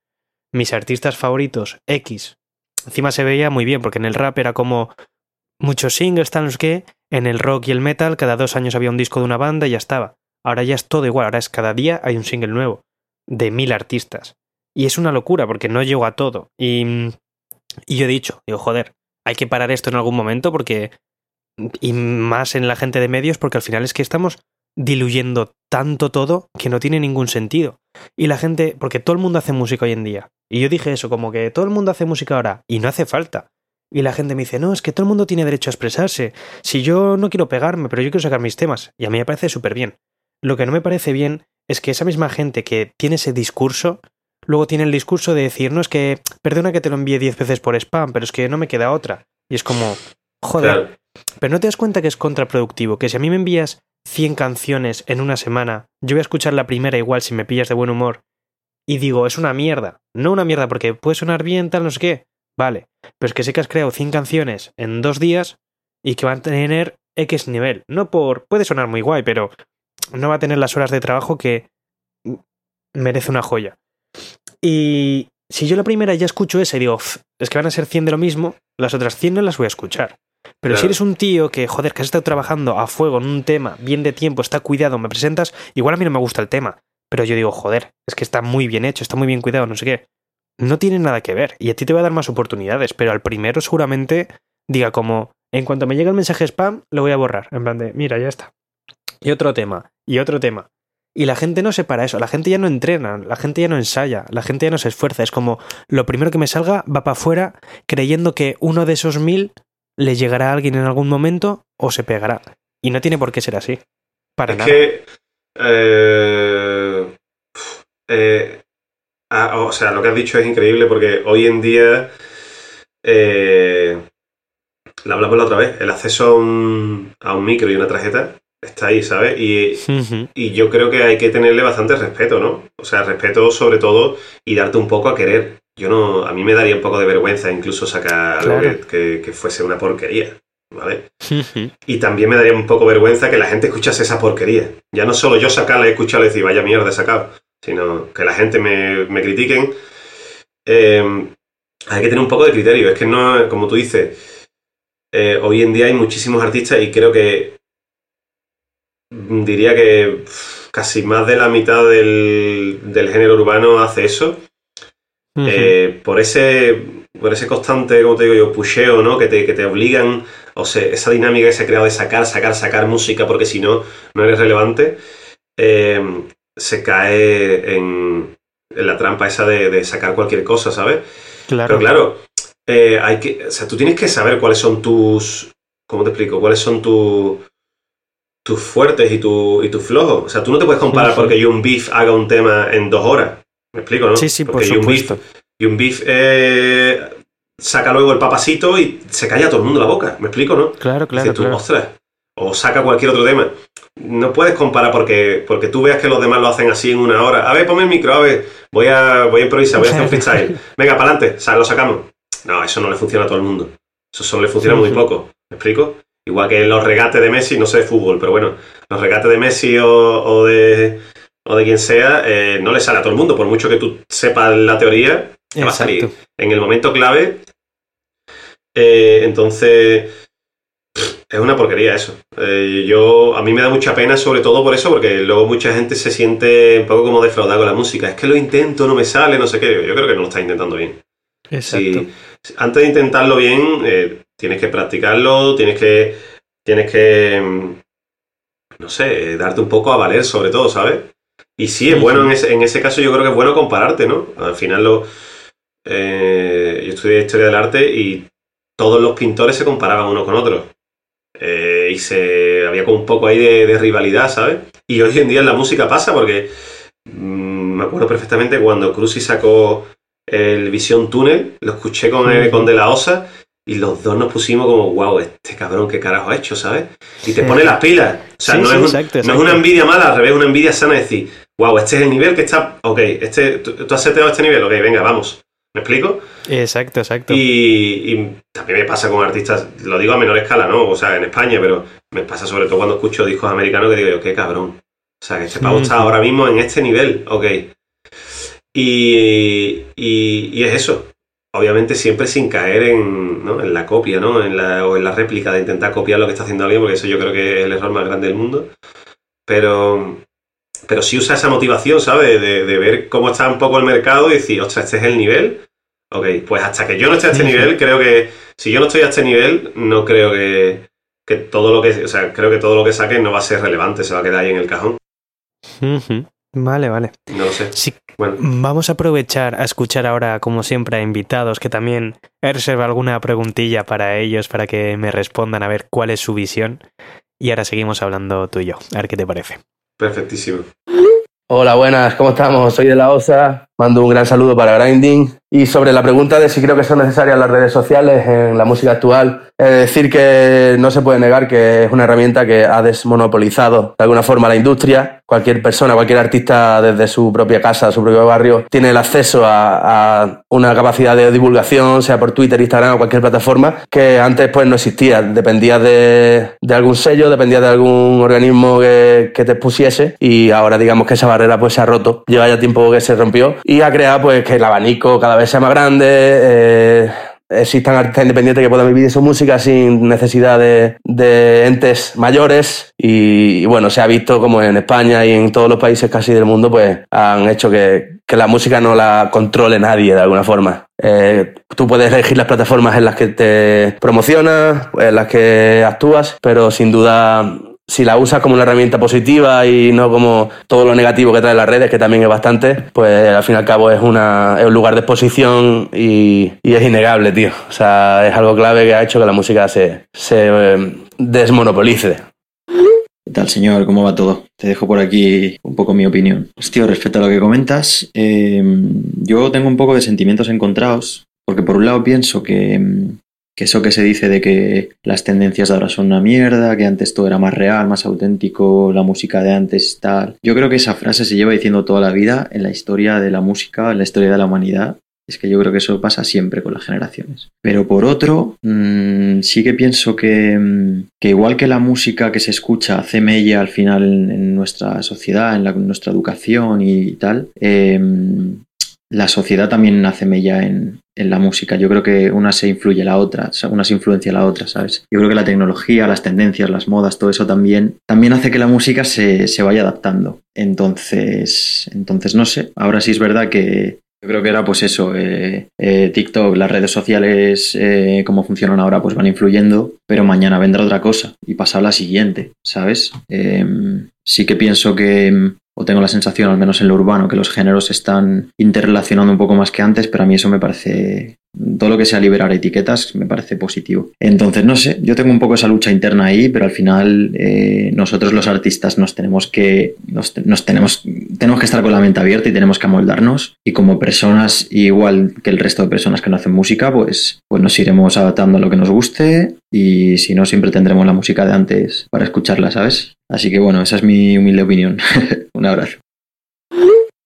mis artistas favoritos, X. Encima se veía muy bien, porque en el rap era como muchos singles, tal, los que, en el rock y el metal, cada dos años había un disco de una banda y ya estaba. Ahora ya es todo igual, ahora es cada día hay un single nuevo, de mil artistas. Y es una locura, porque no llego a todo. Y, y yo he dicho, digo, joder, hay que parar esto en algún momento porque... Y más en la gente de medios, porque al final es que estamos diluyendo tanto todo que no tiene ningún sentido. Y la gente, porque todo el mundo hace música hoy en día. Y yo dije eso, como que todo el mundo hace música ahora y no hace falta. Y la gente me dice, no, es que todo el mundo tiene derecho a expresarse. Si yo no quiero pegarme, pero yo quiero sacar mis temas. Y a mí me parece súper bien. Lo que no me parece bien es que esa misma gente que tiene ese discurso, luego tiene el discurso de decir, no, es que, perdona que te lo envíe diez veces por spam, pero es que no me queda otra. Y es como, joder. Pero no te das cuenta que es contraproductivo, que si a mí me envías 100 canciones en una semana, yo voy a escuchar la primera igual si me pillas de buen humor, y digo, es una mierda. No una mierda porque puede sonar bien, tal, no sé qué. Vale, pero es que sé que has creado 100 canciones en dos días y que van a tener X nivel. No por... puede sonar muy guay, pero no va a tener las horas de trabajo que merece una joya. Y si yo la primera ya escucho esa y digo, es que van a ser 100 de lo mismo, las otras 100 no las voy a escuchar. Pero si eres un tío que, joder, que has estado trabajando a fuego en un tema, bien de tiempo, está cuidado, me presentas, igual a mí no me gusta el tema, pero yo digo, joder, es que está muy bien hecho, está muy bien cuidado, no sé qué. No tiene nada que ver y a ti te va a dar más oportunidades, pero al primero seguramente diga como, en cuanto me llegue el mensaje spam, lo voy a borrar. En plan de, mira, ya está. Y otro tema, y otro tema. Y la gente no se para eso, la gente ya no entrena, la gente ya no ensaya, la gente ya no se esfuerza. Es como lo primero que me salga va para afuera creyendo que uno de esos mil le llegará a alguien en algún momento o se pegará. Y no tiene por qué ser así. Para es nada. Que, eh, eh, ah, o sea, lo que has dicho es increíble porque hoy en día. Eh, la hablamos la otra vez. El acceso a un, a un micro y una tarjeta está ahí, ¿sabes? Y, y, yo creo que hay que tenerle bastante respeto, ¿no? O sea, respeto sobre todo y darte un poco a querer yo no, a mí me daría un poco de vergüenza incluso sacar algo que, fuese una porquería, ¿vale? y también me daría un poco vergüenza que la gente escuchase esa porquería. Ya no solo yo sacarla y escucharla y decir, vaya mierda he sacado, sino que la gente me, me critiquen. Em, hay que tener un poco de criterio. Es que no, como tú dices, eh, hoy en día hay muchísimos artistas y creo que diría que casi más de la mitad del, del género urbano hace eso eh, por, ese, por ese constante, como te digo yo, pusheo, ¿no? Que te, que te obligan, o sea, esa dinámica que se ha creado de sacar, sacar, sacar música porque si no, no eres relevante, eh, se cae en, la trampa esa de, sacar cualquier cosa, ¿sabes? Claro. Pero claro, eh, hay que, o sea, tú tienes que saber cuáles son tus, ¿cómo te explico? ¿Cuáles son tus tus fuertes y, tu, y tus flojos. O sea, tú no te puedes comparar porque yo un beef haga un tema en dos horas. ¿Me explico, no? Sí, sí, por supuesto. Y un beef, eh, saca luego el papasito y se calla todo el mundo la boca. ¿Me explico, no? Claro, claro. tú, ostras. O saca cualquier otro tema. No puedes comparar porque, porque tú veas que los demás lo hacen así en una hora. A ver, ponme el micro, a ver, voy a, voy a improvisar, voy a hacer un freestyle. [laughs] Venga, para adelante, lo sacamos. No, eso no le funciona a todo el mundo. Eso solo le funciona muy poco. ¿Me explico? Igual que los regates de Messi, no sé de fútbol, pero bueno, los regates de Messi o de, o de quien sea, eh, no le sale a todo el mundo. Por mucho que tú sepas la teoría, te va a salir. En el momento clave, eh, entonces, es una porquería eso. Eh, yo, a mí me da mucha pena sobre todo por eso, porque luego mucha gente se siente un poco como defraudada con la música. Es que lo intento, no me sale, no sé qué. Yo creo que no lo está intentando bien. Si, antes de intentarlo bien, eh, tienes que practicarlo, tienes que, tienes que, mm, no sé, darte un poco a valer sobre todo, ¿sabes? Y sí, es bueno, en ese, en ese caso yo creo que es bueno compararte, ¿no? Al final lo, eh, yo estudié historia del arte y todos los pintores se comparaban uno con otro. Eh, y se había como un poco ahí de, rivalidad, ¿sabes? Y hoy en día en la música pasa porque mm, me acuerdo perfectamente cuando Cruzy sacó el Visión Túnel, lo escuché con, con De La Osa y los dos nos pusimos como, wow, este cabrón, qué carajo ha hecho, ¿sabes? Y te pone las pilas. O sea, no, es, no es una envidia mala, al revés, una envidia sana decir, wow, este es el nivel que está, ok, este, tú, tú has seteado este nivel, ok, venga, vamos. ¿Me explico? Exacto, exacto. Y, también me pasa con artistas, lo digo a menor escala, ¿no? O sea, en España, pero me pasa sobre todo cuando escucho discos americanos que digo, qué cabrón. O sea, que este pavo está ahora mismo en este nivel, ok. Y, y, es eso. Obviamente siempre sin caer en, ¿no? en la copia, ¿no? En la, o en la réplica de intentar copiar lo que está haciendo alguien, porque eso yo creo que es el error más grande del mundo. Pero, pero sí usa esa motivación, ¿sabes? De, de, ver cómo está un poco el mercado y decir, ostras, este es el nivel. Ok, pues hasta que yo no esté a este nivel, creo que si yo no estoy a este nivel, no creo que, que, todo lo que, o sea, creo que todo lo que saque no va a ser relevante, se va a quedar ahí en el cajón. Vale, vale. No lo sé. Sí, bueno. Vamos a aprovechar a escuchar ahora, como siempre, a invitados que también he reservado alguna preguntilla para ellos, para que me respondan a ver cuál es su visión. Y ahora seguimos hablando tú y yo. A ver qué te parece. Perfectísimo. Hola, buenas, ¿cómo estamos? Soy de la OSA, mando un gran saludo para Grinding. Y sobre la pregunta de si creo que son necesarias las redes sociales en la música actual, es decir que no se puede negar que es una herramienta que ha desmonopolizado de alguna forma la industria. Cualquier persona, cualquier artista desde su propia casa, su propio barrio, tiene el acceso a, una capacidad de divulgación, sea por Twitter, Instagram o cualquier plataforma, que antes pues no existía. Dependía de, algún sello, dependía de algún organismo que, te expusiese y ahora digamos que esa barrera pues se ha roto. Lleva ya tiempo que se rompió y ha creado pues que el abanico cada vez sea más grande, eh, existan artistas independientes que puedan vivir de su música sin necesidad de, entes mayores y, bueno, se ha visto como en España y en todos los países casi del mundo pues han hecho que, la música no la controle nadie de alguna forma. Eh, tú puedes elegir las plataformas en las que te promocionas, en las que actúas, pero sin duda si la usas como una herramienta positiva y no como todo lo negativo que trae las redes, que también es bastante, pues al fin y al cabo es, una, es un lugar de exposición y, es innegable, tío. O sea, es algo clave que ha hecho que la música se, se eh, desmonopolice. ¿Qué tal, señor? ¿Cómo va todo? Te dejo por aquí un poco mi opinión. Hostia, respecto a lo que comentas, eh, yo tengo un poco de sentimientos encontrados, porque por un lado pienso que, que eso que se dice de que las tendencias de ahora son una mierda, que antes todo era más real, más auténtico, la música de antes tal. Yo creo que esa frase se lleva diciendo toda la vida en la historia de la música, en la historia de la humanidad. Es que yo creo que eso pasa siempre con las generaciones. Pero por otro, mmm, sí que pienso que, mm, que, igual que la música que se escucha hace mella al final en, nuestra sociedad, en, la, nuestra educación y tal, eh, la sociedad también hace mella en, en la música. Yo creo que una se influye la otra, una se influencia la otra, ¿sabes? Yo creo que la tecnología, las tendencias, las modas, todo eso también, también hace que la música se, se vaya adaptando. Entonces, entonces, no sé, ahora sí es verdad que yo creo que era pues eso, eh, eh, TikTok, las redes sociales, eh, cómo funcionan ahora, pues van influyendo, pero mañana vendrá otra cosa y pasa la siguiente, ¿sabes? Em, sí que pienso que o tengo la sensación, al menos en lo urbano, que los géneros se están interrelacionando un poco más que antes, pero a mí eso me parece todo lo que sea liberar etiquetas me parece positivo. Entonces, no sé, yo tengo un poco esa lucha interna ahí, pero al final eh, nosotros los artistas nos tenemos que, nos, tenemos, tenemos que estar con la mente abierta y tenemos que amoldarnos y como personas, igual que el resto de personas que no hacen música, pues, pues nos iremos adaptando a lo que nos guste y si no, siempre tendremos la música de antes para escucharla, ¿sabes? Así que bueno, esa es mi humilde opinión. [laughs] un abrazo.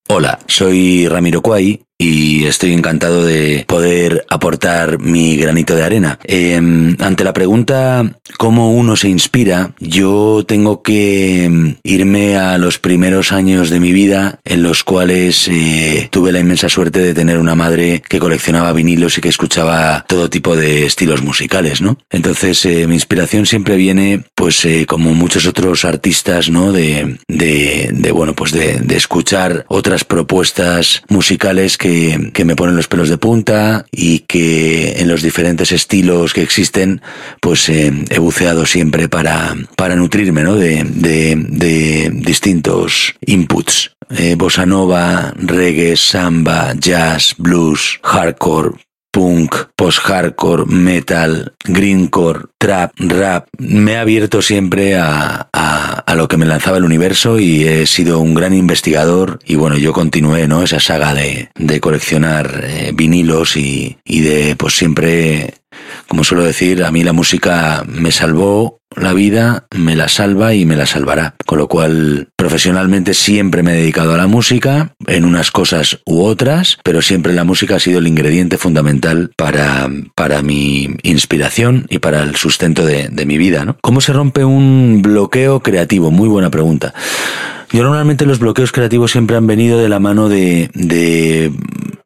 Hola, soy Ramiro Cuay y estoy encantado de poder aportar mi granito de arena. Em, ante la pregunta cómo uno se inspira, yo tengo que em, irme a los primeros años de mi vida en los cuales eh, tuve la inmensa suerte de tener una madre que coleccionaba vinilos y que escuchaba todo tipo de estilos musicales, ¿no? Entonces eh, mi inspiración siempre viene, pues eh, como muchos otros artistas, ¿no? De, de, de bueno, pues de, de escuchar otras propuestas musicales que que, me ponen los pelos de punta y que en los diferentes estilos que existen, pues eh, he buceado siempre para, para nutrirme ¿no? de, de, de distintos inputs. Eh, bossa nova, reggae, samba, jazz, blues, hardcore, punk, post-hardcore, metal, greencore, trap, rap. Me ha abierto siempre a, a, a, lo que me lanzaba el universo y he sido un gran investigador y bueno, yo continué, ¿no? Esa saga de, de coleccionar eh, vinilos y, y de pues siempre como suelo decir, a mí la música me salvó la vida, me la salva y me la salvará. Con lo cual, profesionalmente siempre me he dedicado a la música, en unas cosas u otras, pero siempre la música ha sido el ingrediente fundamental para, para mi inspiración y para el sustento de, mi vida. ¿no? ¿Cómo se rompe un bloqueo creativo? Muy buena pregunta. Yo normalmente los bloqueos creativos siempre han venido de la mano de, de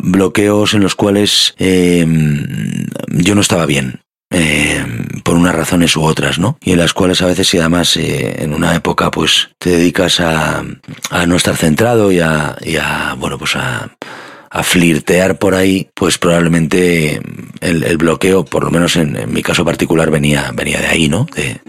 bloqueos en los cuales eh, yo no estaba bien. Eh, por unas razones u otras, ¿no? Y en las cuales a veces, y además eh, en una época, pues te dedicas a, a no estar centrado y a, y a bueno, pues a, a flirtear por ahí, pues probablemente el, el bloqueo, por lo menos en, mi caso particular, venía, venía de ahí, ¿no? De,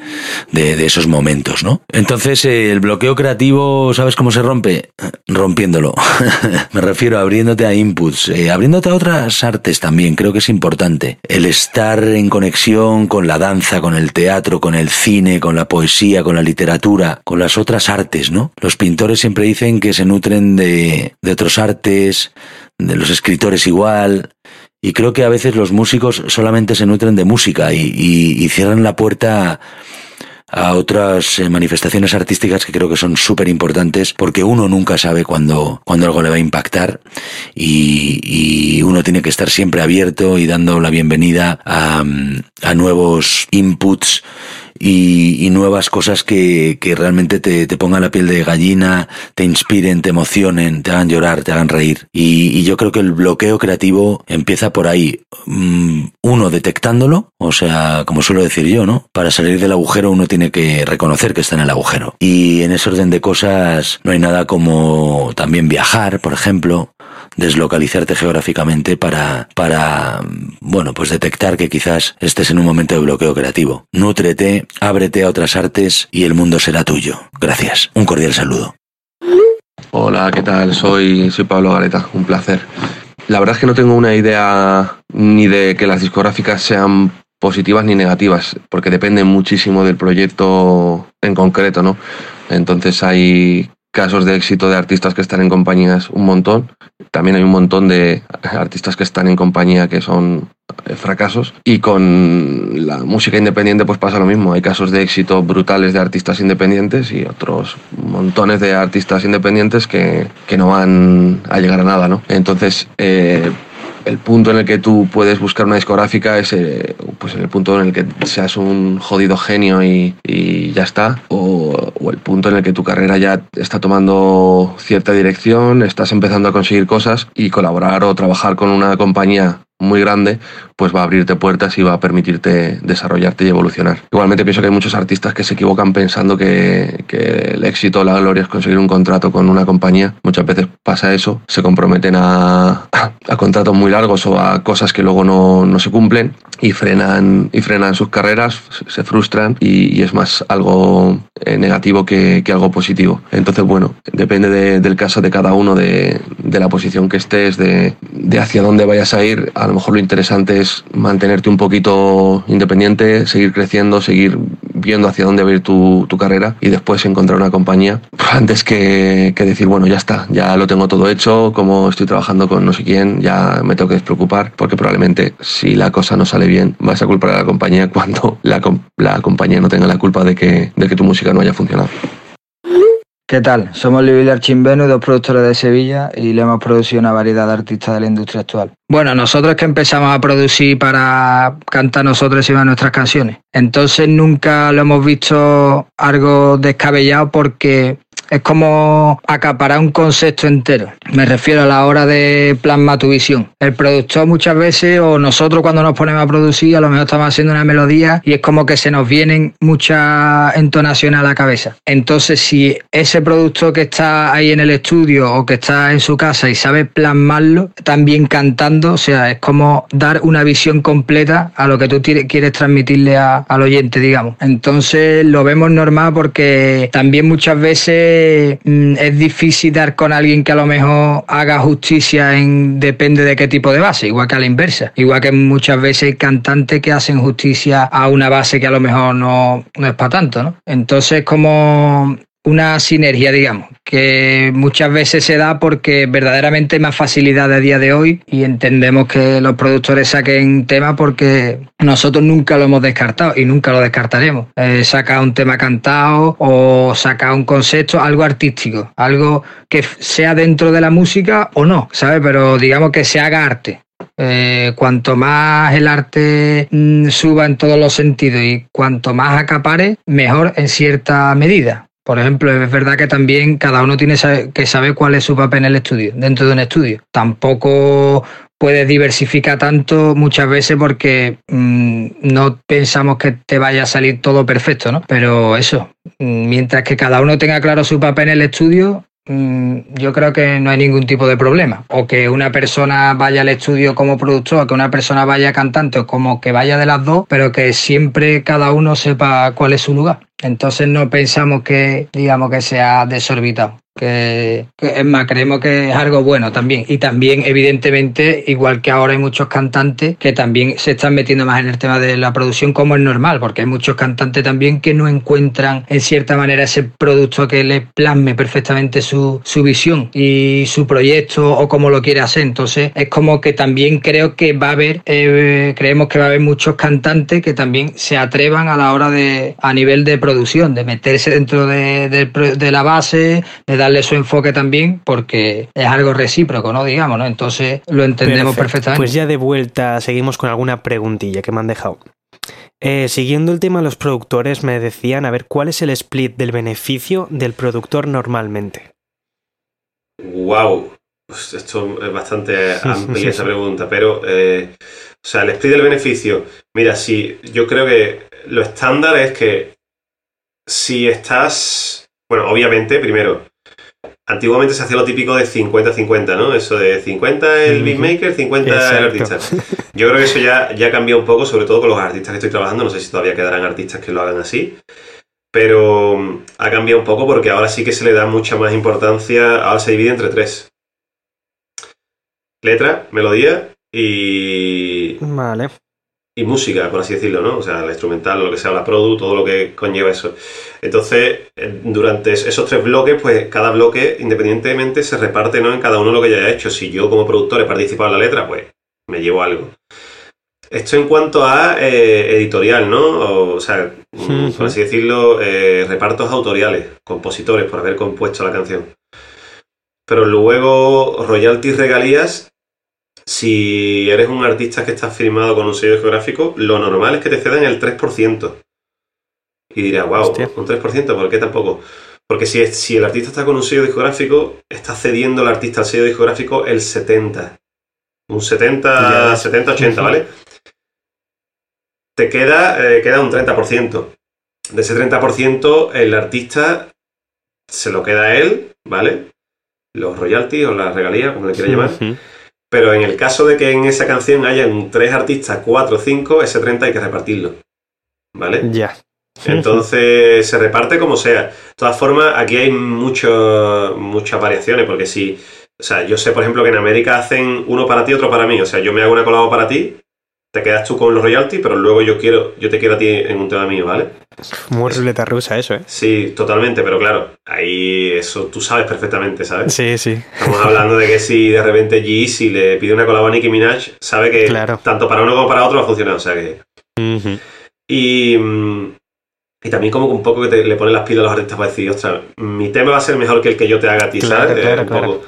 de, de esos momentos, ¿no? Entonces, eh, el bloqueo creativo, ¿sabes cómo se rompe? Rompiéndolo. [laughs] Me refiero a abriéndote a inputs, eh, abriéndote a otras artes también, creo que es importante. El estar en conexión con la danza, con el teatro, con el cine, con la poesía, con la literatura, con las otras artes, ¿no? Los pintores siempre dicen que se nutren de, de otros artes, de los escritores igual, y creo que a veces los músicos solamente se nutren de música y, y, y cierran la puerta a otras eh, manifestaciones artísticas que creo que son súper importantes porque uno nunca sabe cuándo, cuándo algo le va a impactar y, y, uno tiene que estar siempre abierto y dando la bienvenida a nuevos inputs y, y, nuevas cosas que, que realmente te, te, pongan la piel de gallina, te inspiren, te emocionen, te hagan llorar, te hagan reír. Y, y yo creo que el bloqueo creativo empieza por ahí. Mm, uno, detectándolo, o sea, como suelo decir yo, ¿no? Para salir del agujero uno tiene que reconocer que está en el agujero. Y en ese orden de cosas no hay nada como también viajar, por ejemplo, deslocalizarte geográficamente para, para, bueno, pues detectar que quizás estés en un momento de bloqueo creativo. Nútrete, ábrete a otras artes y el mundo será tuyo. Gracias. Un cordial saludo. Hola, ¿qué tal? Soy, soy Pablo Gareta, un placer. La verdad es que no tengo una idea ni de que las discográficas sean positivas ni negativas, porque depende muchísimo del proyecto en concreto, ¿no? Entonces hay casos de éxito de artistas que están en compañías un montón. También hay un montón de artistas que están en compañía que son fracasos. Y con la música independiente pues pasa lo mismo. Hay casos de éxito brutales de artistas independientes y otros montones de artistas independientes que, que no van a llegar a nada, ¿no? Entonces, eh, el punto en el que tú puedes buscar una discográfica es eh, pues en el punto en el que seas un jodido genio y, y ya está, o, o, el punto en el que tu carrera ya está tomando cierta dirección, estás empezando a conseguir cosas y colaborar o trabajar con una compañía muy grande, pues va a abrirte puertas y va a permitirte desarrollarte y evolucionar. Igualmente pienso que hay muchos artistas que se equivocan pensando que, el éxito o la gloria es conseguir un contrato con una compañía. Muchas veces pasa eso, se comprometen a, a contratos muy largos o a cosas que luego no, no se cumplen y frenan, y frenan sus carreras, se frustran y, es más algo eh, negativo que, que, algo positivo. Entonces, bueno, depende de, del caso de cada uno, de, de la posición que estés, de, de hacia dónde vayas a ir. Lo mejor lo interesante es mantenerte un poquito independiente, seguir creciendo, seguir viendo hacia dónde va a ir tu, tu carrera y después encontrar una compañía [laughs] antes que, que, decir, bueno, ya está, ya lo tengo todo hecho, como estoy trabajando con no sé quién, ya me tengo que despreocupar, porque probablemente si la cosa no sale bien, vas a culpar a la compañía [laughs] cuando la, la compañía no tenga la culpa de que, de que tu música no haya funcionado. ¿Qué tal? Somos Livil Archimbeno, dos productores de Sevilla y le hemos producido una variedad de artistas de la industria actual. Bueno, nosotros que empezamos a producir para cantar nosotros de nuestras canciones. Entonces nunca lo hemos visto algo descabellado porque es como acaparar un concepto entero. Me refiero a la hora de plasmar tu visión. El productor muchas veces o nosotros cuando nos ponemos a producir a lo mejor estamos haciendo una melodía y es como que se nos vienen muchas entonaciones a la cabeza. Entonces si ese productor que está ahí en el estudio o que está en su casa y sabe plasmarlo también cantando, o sea, es como dar una visión completa a lo que tú quieres transmitirle al oyente, digamos. Entonces lo vemos normal porque también muchas veces mm, es difícil dar con alguien que a lo mejor haga justicia en depende de qué tipo de base, igual que a la inversa. Igual que muchas veces hay cantantes que hacen justicia a una base que a lo mejor no, no es para tanto, ¿no? Entonces como una sinergia, digamos, que muchas veces se da porque verdaderamente hay más facilidad a día de hoy y entendemos que los productores saquen tema porque nosotros nunca lo hemos descartado y nunca lo descartaremos. Eh, saca un tema cantado o saca un concepto, algo artístico, algo que sea dentro de la música o no, ¿sabes? Pero digamos que se haga arte. Eh, cuanto más el arte mm, suba en todos los sentidos y cuanto más acapare, mejor en cierta medida. Por ejemplo, es verdad que también cada uno tiene que saber cuál es su papel en el estudio, dentro de un estudio. Tampoco puedes diversificar tanto muchas veces porque mm, no pensamos que te vaya a salir todo perfecto, ¿no? Pero eso, mm, mientras que cada uno tenga claro su papel en el estudio, mm, yo creo que no hay ningún tipo de problema. O que una persona vaya al estudio como productor, o que una persona vaya cantante, o como que vaya de las dos, pero que siempre cada uno sepa cuál es su lugar. Entonces no pensamos que, digamos, que sea desorbitado que, es más, creemos que es algo bueno también. Y también, evidentemente, igual que ahora hay muchos cantantes que también se están metiendo más en el tema de la producción como es normal, porque hay muchos cantantes también que no encuentran en cierta manera ese producto que les plasme perfectamente su, su visión y su proyecto o como lo quiere hacer. Entonces, es como que también creo que va a haber, eh, creemos que va a haber muchos cantantes que también se atrevan a la hora de, a nivel de producción, de meterse dentro de, de la base, de dar darle su enfoque también porque es algo recíproco, ¿no? Digamos, ¿no? Entonces lo entendemos perfectamente. Pues ya de vuelta seguimos con alguna preguntilla que me han dejado. Eh, siguiendo el tema, los productores me decían, a ver, ¿cuál es el split del beneficio del productor normalmente? ¡Wow! Pues esto es bastante amplia esa pregunta, pero, eh, o sea, el split del beneficio, mira, si yo creo que lo estándar es que si estás, bueno, obviamente, primero, Antiguamente se hacía lo típico de 50-50, ¿no? Eso de 50 el beatmaker, 50 el artista. Yo creo que eso ya, ya cambiado un poco, sobre todo con los artistas que estoy trabajando. No sé si todavía quedarán artistas que lo hagan así. Pero mm, ha cambiado un poco porque ahora sí que se le da mucha más importancia. Ahora se divide entre tres: letra, melodía y. Vale y música, por así decirlo, ¿no? O sea, la instrumental, lo que sea, la produ, todo lo que conlleva eso. Entonces, eh, durante esos tres bloques, pues cada bloque independientemente se reparte, ¿no? En cada uno lo que ya haya hecho. Si yo como productor he participado en la letra, pues me llevo algo. Esto en cuanto a eh, editorial, ¿no? O, sea, por así decirlo, eh, repartos autoriales, compositores por haber compuesto la canción. Pero luego, royalties, regalías, si eres un artista que está firmado con un sello discográfico, lo normal es que te cedan el 3%. Y dirás, wow, un 3%, ¿por qué tampoco? Porque si, si el artista está con un sello discográfico, está cediendo el artista al sello discográfico el 70. Un 70, 70, 80, ¿vale? Te queda, eh, queda un 30%. De ese 30%, el artista se lo queda a él, ¿vale? Los royalties o las regalías, como le quiera llamar. Pero en el caso de que en esa canción hayan tres artistas, cuatro o cinco, ese 30 hay que repartirlo. ¿Vale? Ya. Entonces se reparte como sea. De todas formas, aquí hay muchas variaciones, porque si. O sea, yo sé, por ejemplo, que en América hacen uno para ti, otro para mí. O sea, yo me hago una colabo para ti, te quedas tú con los royalties, pero luego yo quiero, yo te quiero a ti en un tema mío, ¿vale? Muy ruleta rusa eso, ¿eh? Sí, totalmente, pero claro, ahí eso tú sabes perfectamente, ¿sabes? Sí, sí. Estamos hablando de que si de repente G si le pide una colabo a Nicki Minaj, sabe que tanto para uno como para otro va a funcionar, o sea que... Y... Y también como un poco que le pone las pilas a los artistas para decir, ostras, mi tema va a ser mejor que el que yo te haga a ti, ¿sabes? Claro,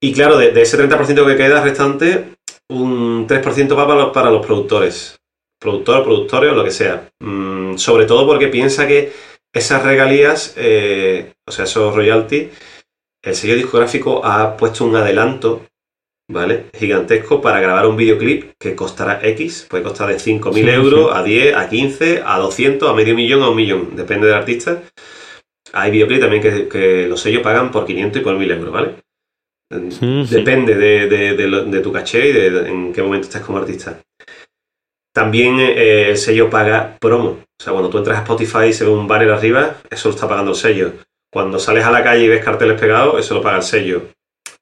Y claro, de, de, ese 30% que queda restante, un 3% va para los, para los productores. Productor, productores o lo que sea. Mm, sobre todo porque piensa que esas regalías, eh, o sea, esos royalties, el sello discográfico ha puesto un adelanto, ¿vale? Gigantesco para grabar un videoclip que costará X, puede costar de 5.000 Sí, euros a 10, a 15, a 200, a medio millón, a un millón, depende del artista. Hay videoclips también que, que los sellos pagan por 500 y por 1.000 euros, ¿vale? Sí, sí. Depende de, de- de lo- de tu caché y de, en qué momento estés como artista. También eh, el sello paga promo. O sea, cuando tú entras a Spotify y se ve un banner arriba, eso lo está pagando el sello. Cuando sales a la calle y ves carteles pegados, eso lo paga el sello.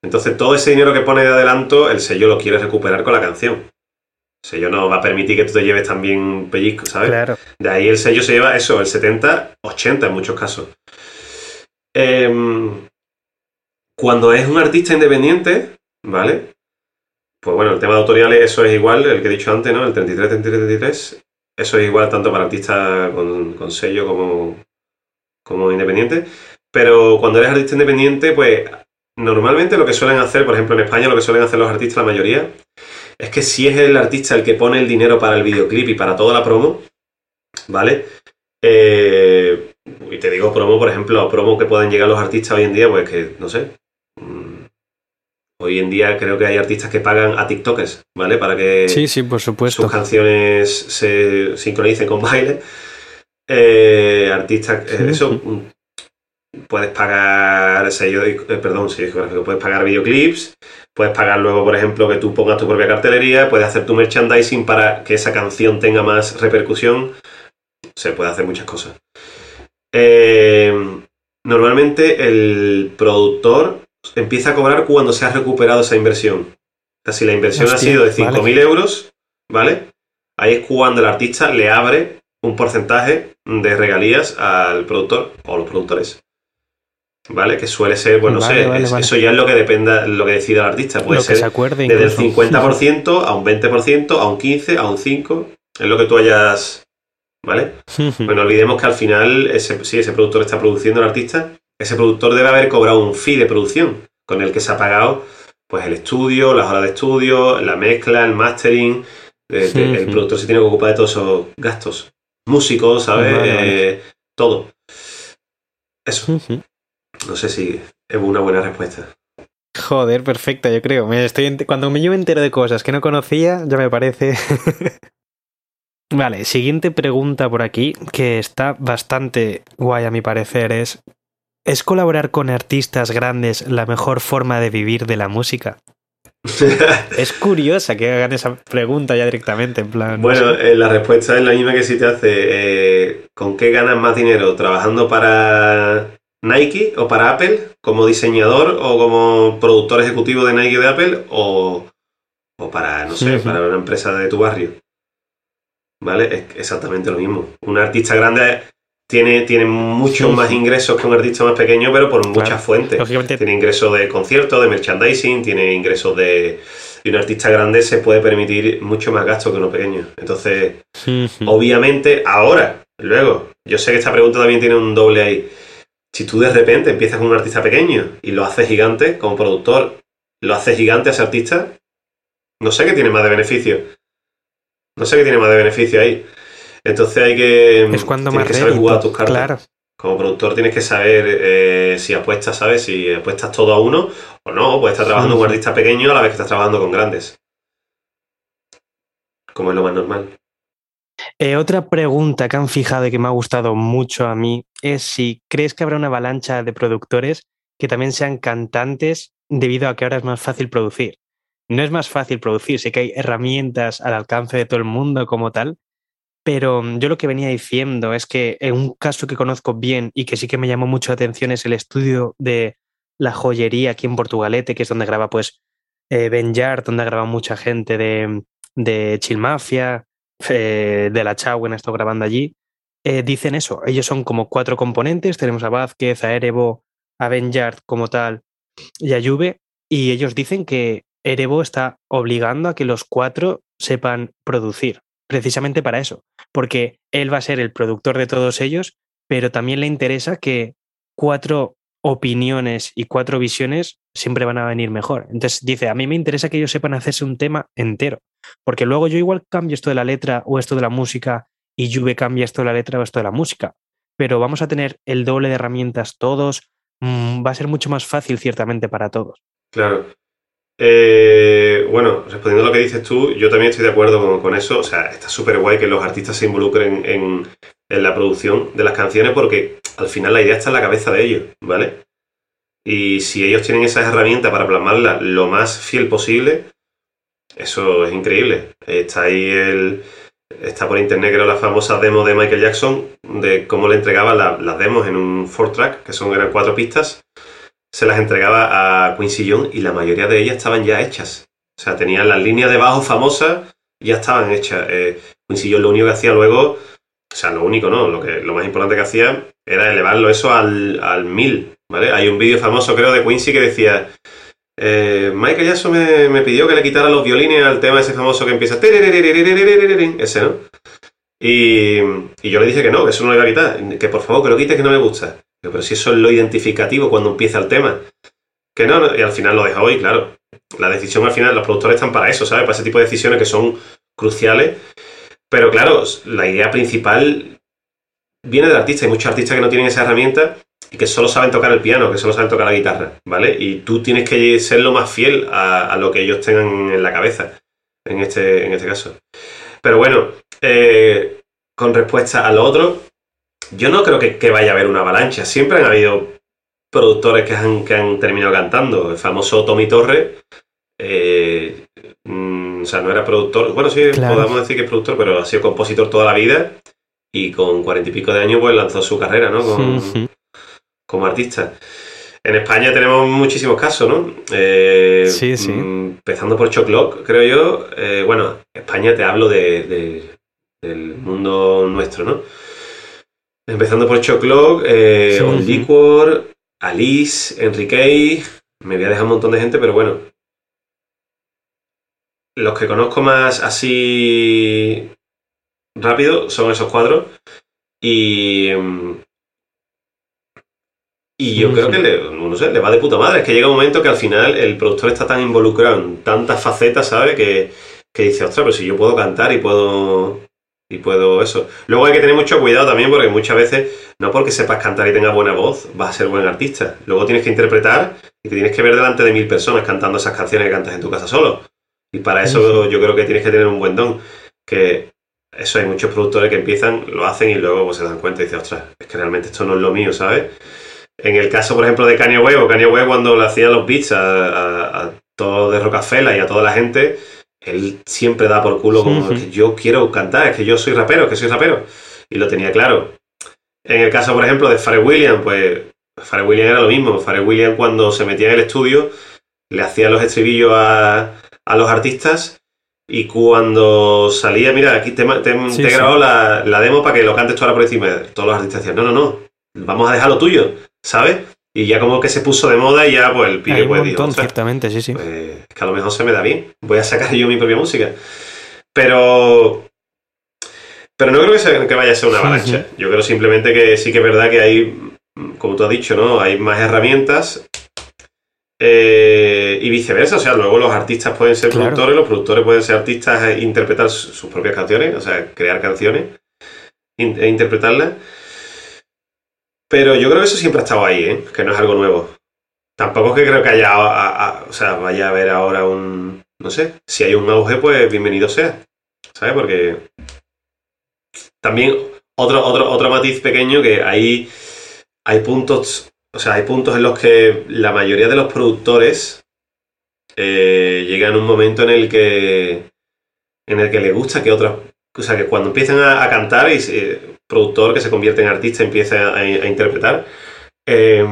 Entonces, todo ese dinero que pone de adelanto, el sello lo quiere recuperar con la canción. El sello no va a permitir que tú te lleves también un pellizco, ¿sabes? Claro. De ahí el sello se lleva eso, el 70, 80 en muchos casos. Em, cuando es un artista independiente, ¿vale? Pues bueno, el tema de autoriales, eso es igual, el que he dicho antes, ¿no? El 33, 33, 33. Eso es igual tanto para artistas con, con sello como, como independiente. Pero cuando eres artista independiente, pues normalmente lo que suelen hacer, por ejemplo en España, lo que suelen hacer los artistas, la mayoría, es que si es el artista el que pone el dinero para el videoclip y para toda la promo, ¿vale? Eh, y te digo promo, por ejemplo, promo que pueden llegar los artistas hoy en día, pues que, no sé. Hoy en día creo que hay artistas que pagan a TikTokers, ¿vale? Para que Sí, sí, por supuesto. sus canciones se sincronicen con baile. Eh, artistas, eh, Sí, eso. sí. mm, Puedes pagar sello, eh, perdón, sello discográfico, puedes pagar videoclips, puedes pagar luego, por ejemplo, que tú pongas tu propia cartelería, puedes hacer tu merchandising para que esa canción tenga más repercusión. Se puede hacer muchas cosas. Eh, normalmente el productor empieza a cobrar cuando se ha recuperado esa inversión. O sea, si la inversión ha sido de 5.000 vale. euros, ¿vale? Ahí es cuando el artista le abre un porcentaje de regalías al productor o los productores. ¿Vale? Que suele ser, bueno, no Vale, sé, vale, es- vale. eso ya es lo que dependa, lo que decida el artista. Puede lo que ser se acuerde desde el incluso. 50% a un 20%, a un 15%, a un 5%. Es lo que tú hayas. ¿Vale? [laughs] Bueno, olvidemos que al final, ese, si ese productor está produciendo al artista, ese productor debe haber cobrado un fee de producción con el que se ha pagado pues el estudio, las horas de estudio, la mezcla, el mastering. eh, Sí, el sí. productor se tiene que ocupar de todos esos gastos. Músicos, ¿sabes? Vale, vale. Eh, todo. Eso. No sé si es una buena respuesta. Joder, perfecta, yo creo. Me estoy ent- Cuando me me entero de cosas que no conocía, ya me parece. [laughs] vale, siguiente pregunta por aquí, que está bastante guay a mi parecer, es ¿Es colaborar con artistas grandes la mejor forma de vivir de la música? [laughs] Es curiosa que hagan esa pregunta ya directamente, en plan. no Bueno, sé. eh, la respuesta es la misma que si te hace. eh, ¿Con qué ganas más dinero? ¿Trabajando para Nike o para Apple como diseñador o como productor ejecutivo de Nike o de Apple o, o para, no sé, para una empresa de tu barrio? ¿Vale? Es exactamente lo mismo. Un artista grande tiene, tiene muchos Sí, más sí. ingresos que un artista más pequeño, pero por muchas Claro. fuentes. Lógicamente, Tiene ingresos de conciertos, de merchandising, tiene ingresos de... Y un artista grande se puede permitir mucho más gasto que uno pequeño. Entonces, obviamente, ahora, luego, yo sé que esta pregunta también tiene un doble ahí. Si tú de repente empiezas con un artista pequeño y lo haces gigante, como productor, lo haces gigante a ese artista, no sé qué tiene más de beneficio. No sé qué tiene más de beneficio ahí. Entonces hay que... es cuando más que saber jugar rédito, tus cartas. Claro. Como productor tienes que saber eh, si apuestas, ¿sabes? Si apuestas todo a uno o no. Puedes estar trabajando Sí, con un artista pequeño a la vez que estás trabajando con grandes. Como es lo más normal. Eh, otra pregunta que han fijado y que me ha gustado mucho a mí es si crees que habrá una avalancha de productores que también sean cantantes debido a que ahora es más fácil producir. No es más fácil producir, sé que hay herramientas al alcance de todo el mundo como tal, pero mm, yo lo que venía diciendo es que en un caso que conozco bien y que sí que me llamó mucho la atención es el estudio de la joyería aquí en Portugalete, que es donde graba pues eh, Ben Yard, donde ha grabado mucha gente de, de Chill Mafia, eh, de la Chau, han estado grabando allí, eh, dicen eso. Ellos son como cuatro componentes. Tenemos a Vázquez, a Erebo, a Ben Yard como tal y a Juve. Y ellos dicen que Erebo está obligando a que los cuatro sepan producir, precisamente para eso. Porque él va a ser el productor de todos ellos, pero también le interesa que cuatro opiniones y cuatro visiones siempre van a venir mejor. Entonces dice, a mí me interesa que ellos sepan hacerse un tema entero. Porque luego yo igual cambio esto de la letra o esto de la música y Juve cambia esto de la letra o esto de la música. Pero vamos a tener el doble de herramientas todos, mm, va a ser mucho más fácil ciertamente para todos. Claro. Eh, bueno, respondiendo a lo que dices tú, yo también estoy de acuerdo con, eso. O sea, está súper guay que los artistas se involucren en, en la producción de las canciones porque al final la idea está en la cabeza de ellos, ¿vale? Y si ellos tienen esas herramientas para plasmarla lo más fiel posible, eso es increíble. Está ahí el. Está por internet, creo, la famosa demo de Michael Jackson, de cómo le entregaba la- las demos en un four track, que son eran cuatro pistas. Se las entregaba a Quincy Jones y la mayoría de ellas estaban ya hechas. O sea, tenían las líneas de bajo famosas, ya estaban hechas. Eh, Quincy Jones lo único que hacía luego, o sea, lo único, ¿no? Lo, que, lo más importante que hacía era elevarlo eso al, al mil, ¿vale? Hay un vídeo famoso, creo, de Quincy que decía, eh, Michael Jackson me, me pidió que le quitara los violines al tema ese famoso que empieza, ese, ¿no? Y, y yo le dije que no, que eso no lo iba a quitar, que por favor que lo quite, que no me gusta. Pero si eso es lo identificativo cuando empieza el tema. Que no, y al final lo dejó y claro, la decisión al final, los productores están para eso, ¿sabes? Para ese tipo de decisiones que son cruciales. Pero claro, la idea principal viene del artista. Hay muchos artistas que no tienen esa herramienta y que solo saben tocar el piano, que solo saben tocar la guitarra, ¿vale? Y tú tienes que ser lo más fiel a, a lo que ellos tengan en la cabeza, en este, en este caso. Pero bueno, eh, con respuesta a lo otro, yo no creo que, que vaya a haber una avalancha. Siempre han habido productores que han, que han terminado cantando. El famoso Tommy Torres, eh, mm, o sea, no era productor, bueno, sí, Claro. podemos decir que es productor, pero ha sido compositor toda la vida y con cuarenta y pico de años pues lanzó su carrera, ¿no? Con, como artista. En España tenemos muchísimos casos, ¿no? Eh, Sí, sí. mm, Empezando por Choclock, creo yo. Eh, bueno, España te hablo de, de- del mundo nuestro, ¿no? Empezando por Choclock, eh, Sí, On sí. Liquor, Alice, Enrique, me voy a dejar un montón de gente, pero bueno. Los que conozco más así rápido son esos cuadros. Y. mm, Y yo Sí, creo que le, no sé, le va de puta madre. Es que llega un momento que al final el productor está tan involucrado en tantas facetas, ¿sabe? Que, que dice, ostras, pero si yo puedo cantar y puedo. Y puedo eso. Luego hay que tener mucho cuidado también porque muchas veces, no porque sepas cantar y tengas buena voz, vas a ser buen artista. Luego tienes que interpretar y te tienes que ver delante de mil personas cantando esas canciones que cantas en tu casa solo. Y para eso yo creo que tienes que tener un buen don. Que eso hay muchos productores que empiezan, lo hacen y luego pues, se dan cuenta y dicen, ostras, es que realmente esto no es lo mío, ¿sabes? En el caso, por ejemplo, de Kanye West, o Kanye West cuando le hacía los beats a, a, a todo de Rockefeller y a toda la gente, él siempre da por culo como que yo quiero cantar, es que yo soy rapero, es que soy rapero. Y lo tenía claro. En el caso, por ejemplo, de Pharrell Williams, pues Pharrell Williams era lo mismo. Pharrell Williams cuando se metía en el estudio le hacía los estribillos a, a los artistas y cuando salía, mira, aquí te, te- Sí, te he sí. grabado la, la demo para que lo cantes tú ahora por encima. Todos los artistas decían, no, no, no, vamos a dejar lo tuyo, ¿sabes? Y ya como que se puso de moda y ya pues el pibe Hay un pues montón, "Ostras, ciertamente, sí, sí. pues, es que a lo mejor se me da bien. Voy a sacar yo mi propia música. Pero. Pero no creo que, vaya a ser una avalancha. Yo creo simplemente que sí que es verdad que hay, como tú has dicho, ¿no? Hay más herramientas. eh, y viceversa, o sea, luego los artistas pueden ser Claro. productores, los productores pueden ser artistas e interpretar su- sus propias canciones, o sea, crear canciones e interpretarlas. Pero yo creo que eso siempre ha estado ahí, ¿eh? que no es algo nuevo. Tampoco es que creo que haya, a- o sea, vaya a haber ahora un, no sé, si hay un auge, pues bienvenido sea, ¿sabes? Porque también otro, otro, otro matiz pequeño que hay, hay puntos, o sea, hay puntos en los que la mayoría de los productores eh, llegan a un momento en el que, en el que le gusta que otros, o sea, que cuando empiezan a, a cantar y se- productor que se convierte en artista empieza a, a interpretar, eh,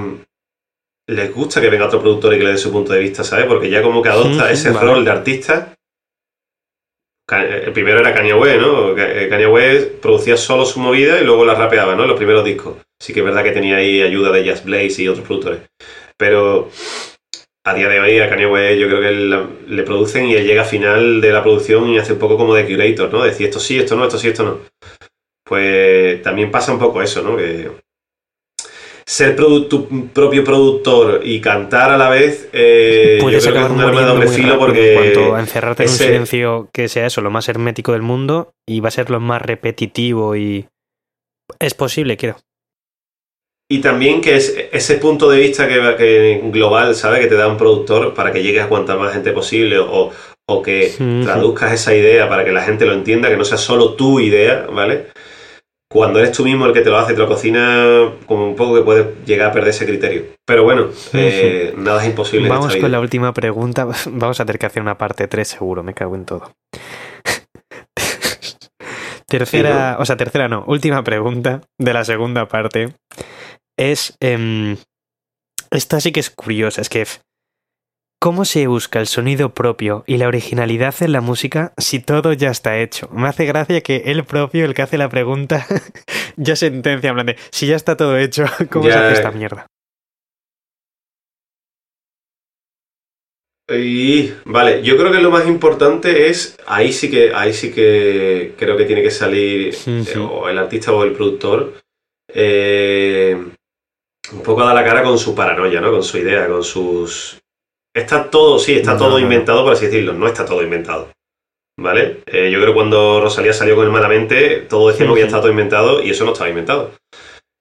les gusta que venga otro productor y que le dé su punto de vista, ¿sabes? Porque ya como que adopta ese vale. rol de artista. Ca- El primero era Kanye West, ¿no? Eh, Kanye West producía solo su movida y luego la rapeaba, ¿no? Los primeros discos. Sí que es verdad que tenía ahí ayuda de Jazz Blaze y otros productores. Pero a día de hoy a Kanye West yo creo que él- le producen y él llega a final de la producción y hace un poco como de curator, ¿no? Decir esto sí, esto no, esto sí, esto no. Pues también pasa un poco eso, ¿no? Que ser produ- tu propio productor y cantar a la vez, eh, yo Puedes creo que es un arma de doble filo porque en cuanto a encerrarte en un silencio que sea eso, lo más hermético del mundo y va a ser lo más repetitivo y... Es posible, quiero. y también que es ese punto de vista que, que global, ¿sabes? Que te da un productor para que llegues a cuanta más gente posible o, o que traduzcas esa idea para que la gente lo entienda, que no sea solo tu idea, ¿vale? Cuando eres tú mismo el que te lo hace te lo cocina, como un poco que puedes llegar a perder ese criterio. Pero bueno, eh, nada es imposible. en Vamos esta con vida. la última pregunta. [laughs] Vamos a tener que hacer una parte 3 seguro, me cago en todo. [laughs] tercera, o sea, tercera no, última pregunta de la segunda parte es... em, esta sí que es curiosa, es que... ¿Cómo se busca el sonido propio y la originalidad en la música si todo ya está hecho? Me hace gracia que él propio, el que hace la pregunta, [laughs] ya sentencia en plan de, si ya está todo hecho, [laughs] ¿cómo se hace eh. esta mierda? Y vale, yo creo que lo más importante es, ahí sí que, ahí sí que creo que tiene que salir eh, o el artista o el productor eh, un poco a dar la cara con su paranoia, ¿no? Con su idea, con sus... Está todo, sí, está No, todo no, inventado, por así decirlo, no está todo inventado. ¿Vale? Eh, yo creo que cuando Rosalía salió con el Malamente, todos decíamos que ya estaba todo inventado y eso no estaba inventado.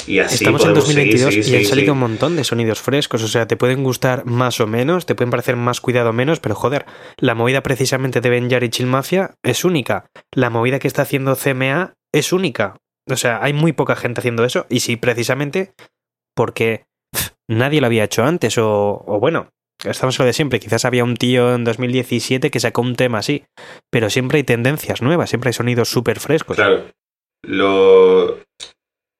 Y así Estamos en podemos 2022 seguir, y seguir, han seguir, salido un montón de sonidos frescos. O sea, te pueden gustar más o menos, te pueden parecer más cuidado o menos, pero joder, la movida precisamente de Benjar y Chill Mafia es única. La movida que está haciendo CMA es única. O sea, hay muy poca gente haciendo eso. Y sí, precisamente porque pff, nadie lo había hecho antes. O, o bueno, estamos en lo de siempre. Quizás había un tío en 2017 que sacó un tema así. Pero siempre hay tendencias nuevas, siempre hay sonidos súper frescos. Claro. Lo,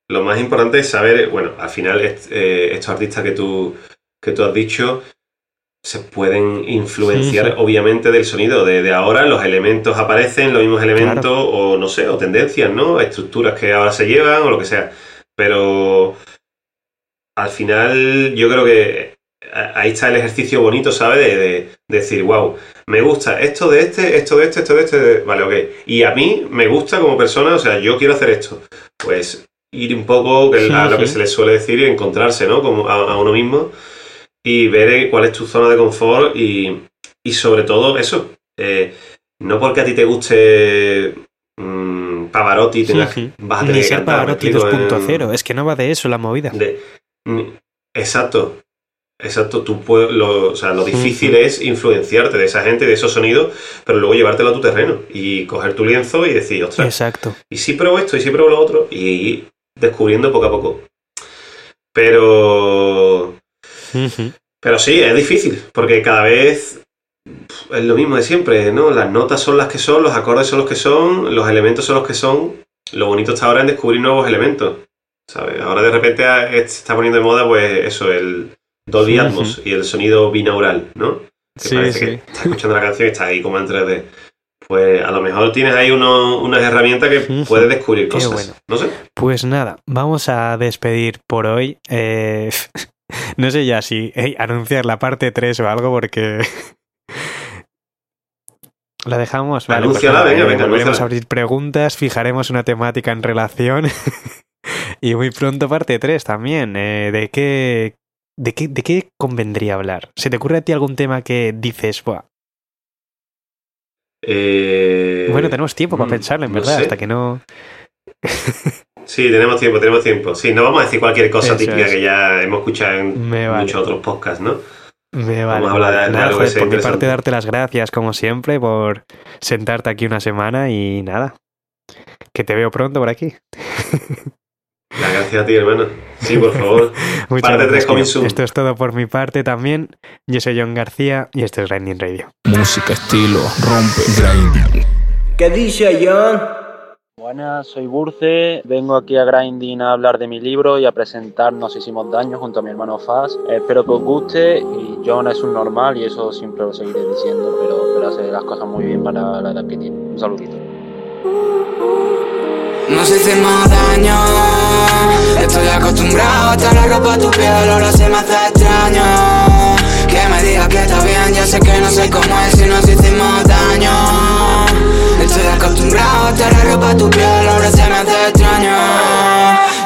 lo más importante es saber, bueno, al final est- eh, estos artistas que tú, que tú has dicho se pueden influenciar Sí, sí. obviamente del sonido. De, de ahora los elementos aparecen, los mismos elementos o no sé, o tendencias, ¿no? Estructuras que ahora se llevan o lo que sea. Pero al final yo creo que ahí está el ejercicio bonito, ¿sabes? De, de decir, wow, me gusta esto de este, esto de este, esto de este, de- vale, ok. Y a mí me gusta como persona, o sea, yo quiero hacer esto. Pues ir un poco a lo que se le suele decir y encontrarse, ¿no? Como a, a uno mismo y ver eh, cuál es tu zona de confort y, y sobre todo eso. eh, no porque a ti te guste mm, Pavarotti tengas, Ujú. vas a tener Ni que ser cantar, ¿me Pavarotti explico? 2.0. Es que no va de eso la movida. Exacto. Exacto, tú puedes, lo, o sea, lo difícil es influenciarte de esa gente, de esos sonidos, pero luego llevártelo a tu terreno y coger tu lienzo y decir, ostras, Exacto. y si pruebo esto, y si pruebo lo otro, y ir descubriendo poco a poco. Pero, pero sí, es difícil, porque cada vez es lo mismo de siempre, ¿no? Las notas son las que son, los acordes son los que son, los elementos son los que son. Lo bonito está ahora en descubrir nuevos elementos, ¿sabes? Ahora de repente ah, está poniendo de moda, pues eso, el Dolby. Atmos y el sonido binaural, ¿no? Que Sí, parece sí. que estás escuchando la canción y estás ahí como en 3D. Pues a lo mejor tienes ahí uno- unas herramientas que puedes descubrir cosas. bueno. No sé. Pues nada, vamos a despedir por hoy. Eh, [laughs] no sé ya si hey, anunciar la parte 3 o algo porque... [laughs] ¿La dejamos? Vale, pues Anúnciala, venga, eh, venga, volveremos a abrir preguntas, fijaremos una temática en relación [laughs] y muy pronto parte 3 también. eh, ¿de, qué, de, qué, ¿De qué convendría hablar? ¿Se te ocurre a ti algún tema que dices, Buah, Eh, bueno, tenemos tiempo para mm, pensarlo, en no verdad, sé. hasta que no... [laughs] Sí, tenemos tiempo, tenemos tiempo. Sí, no vamos a decir cualquier cosa Eso típica es. que ya hemos escuchado en vale. muchos otros podcasts, ¿no? Me vale. Vamos a hablar de- Nada, algo joder, por mi parte, darte las gracias, como siempre, por sentarte aquí una semana y nada. Que te veo pronto por aquí. [laughs] Las gracias a ti, hermano. Sí, por [laughs] favor. Muchas Parte gracias, tres coming tío. soon. Esto es todo por mi parte también. Yo soy John García y esto es Grinding Radio. Música, estilo, rompe, grinding. ¿Qué dice John? Buenas, soy Burce, vengo aquí a Grinding a hablar de mi libro y a presentar Nos hicimos daño junto a mi hermano Faz. Espero que os guste y John es un normal y eso siempre lo seguiré diciendo, pero, pero hace las cosas muy bien para la edad que tiene. Un saludito. Nos hicimos daño. Estoy acostumbrado a estar la ropa a tu piel Ahora se me hace extraño. Que me digas que está bien Ya sé que no sé cómo es si nos hicimos daño. Estoy acostumbrado a estar la ropa a tu piel Ahora se me hace extraño.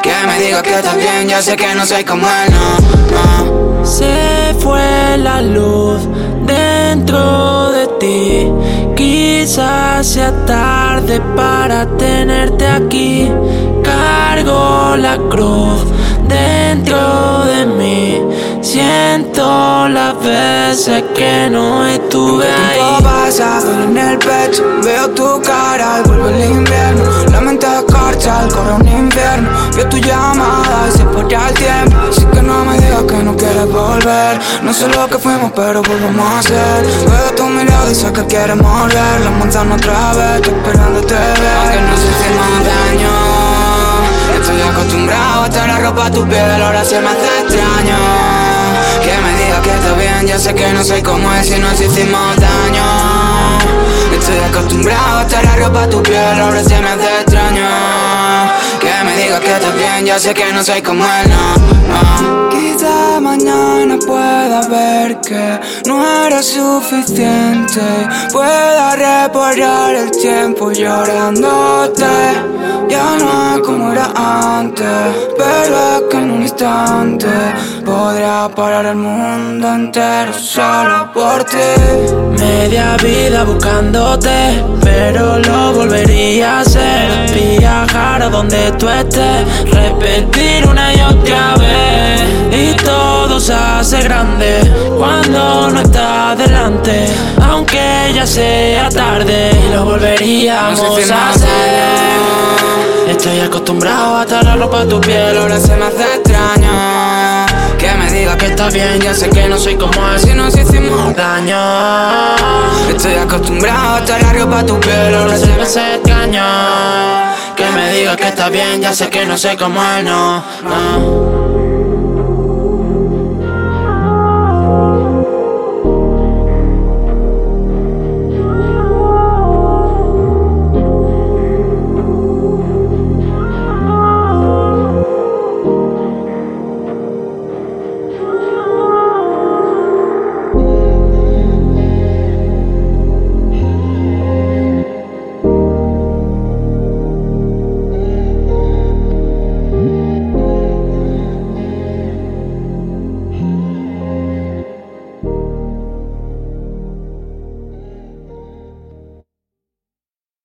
Que me digas que está bien Ya sé que no soy como él, no, no. Se fue la luz dentro de ti Quizás sea tarde para tenerte aquí. Cargo la cruz dentro de mí. Siento las veces que no estuve ahí. tiempo pasa, duele en el pecho Veo tu cara y vuelve el invierno. La mente escarcha, el corre un infierno. Veo tu llamada y se pone el tiempo. Así que no me digas que no quieres volver. No sé lo que fuimos, pero volvemos a ser Veo tu mirada y sé que quieres morder. La manzana otra vez, estoy esperándote ver Aunque nos hicimos daño. Estoy acostumbrado a estar la ropa a tu piel Ahora se me hace extraño Que está bien Ya sé que no soy como él si nos hicimos daño. Estoy acostumbrado a estar la ropa a tu piel Ahora se me hace extraño digas sé que no soy como él, no, no. Quizá mañana pueda ver que no era suficiente. Pueda reparar el tiempo llorándote. Ya no es como era antes Pero es que en un instante Podría parar el mundo entero solo por ti. Media vida buscándote, pero lo volvería a hacer. Viajar a donde tú estés, repetir una y otra vez. Y todo se hace grande cuando no estás delante. Aunque ya sea tarde, lo volveríamos a hacer. Estoy acostumbrado a estar la ropa a tu piel, ahora se me hace extraño. Que me digas que está bien, ya sé que no soy como él si nos hicimos daño. Estoy acostumbrado a estar la ropa a tu piel, ahora se me hace extraño. Que me digas que está bien, ya sé que no soy como él, no. no.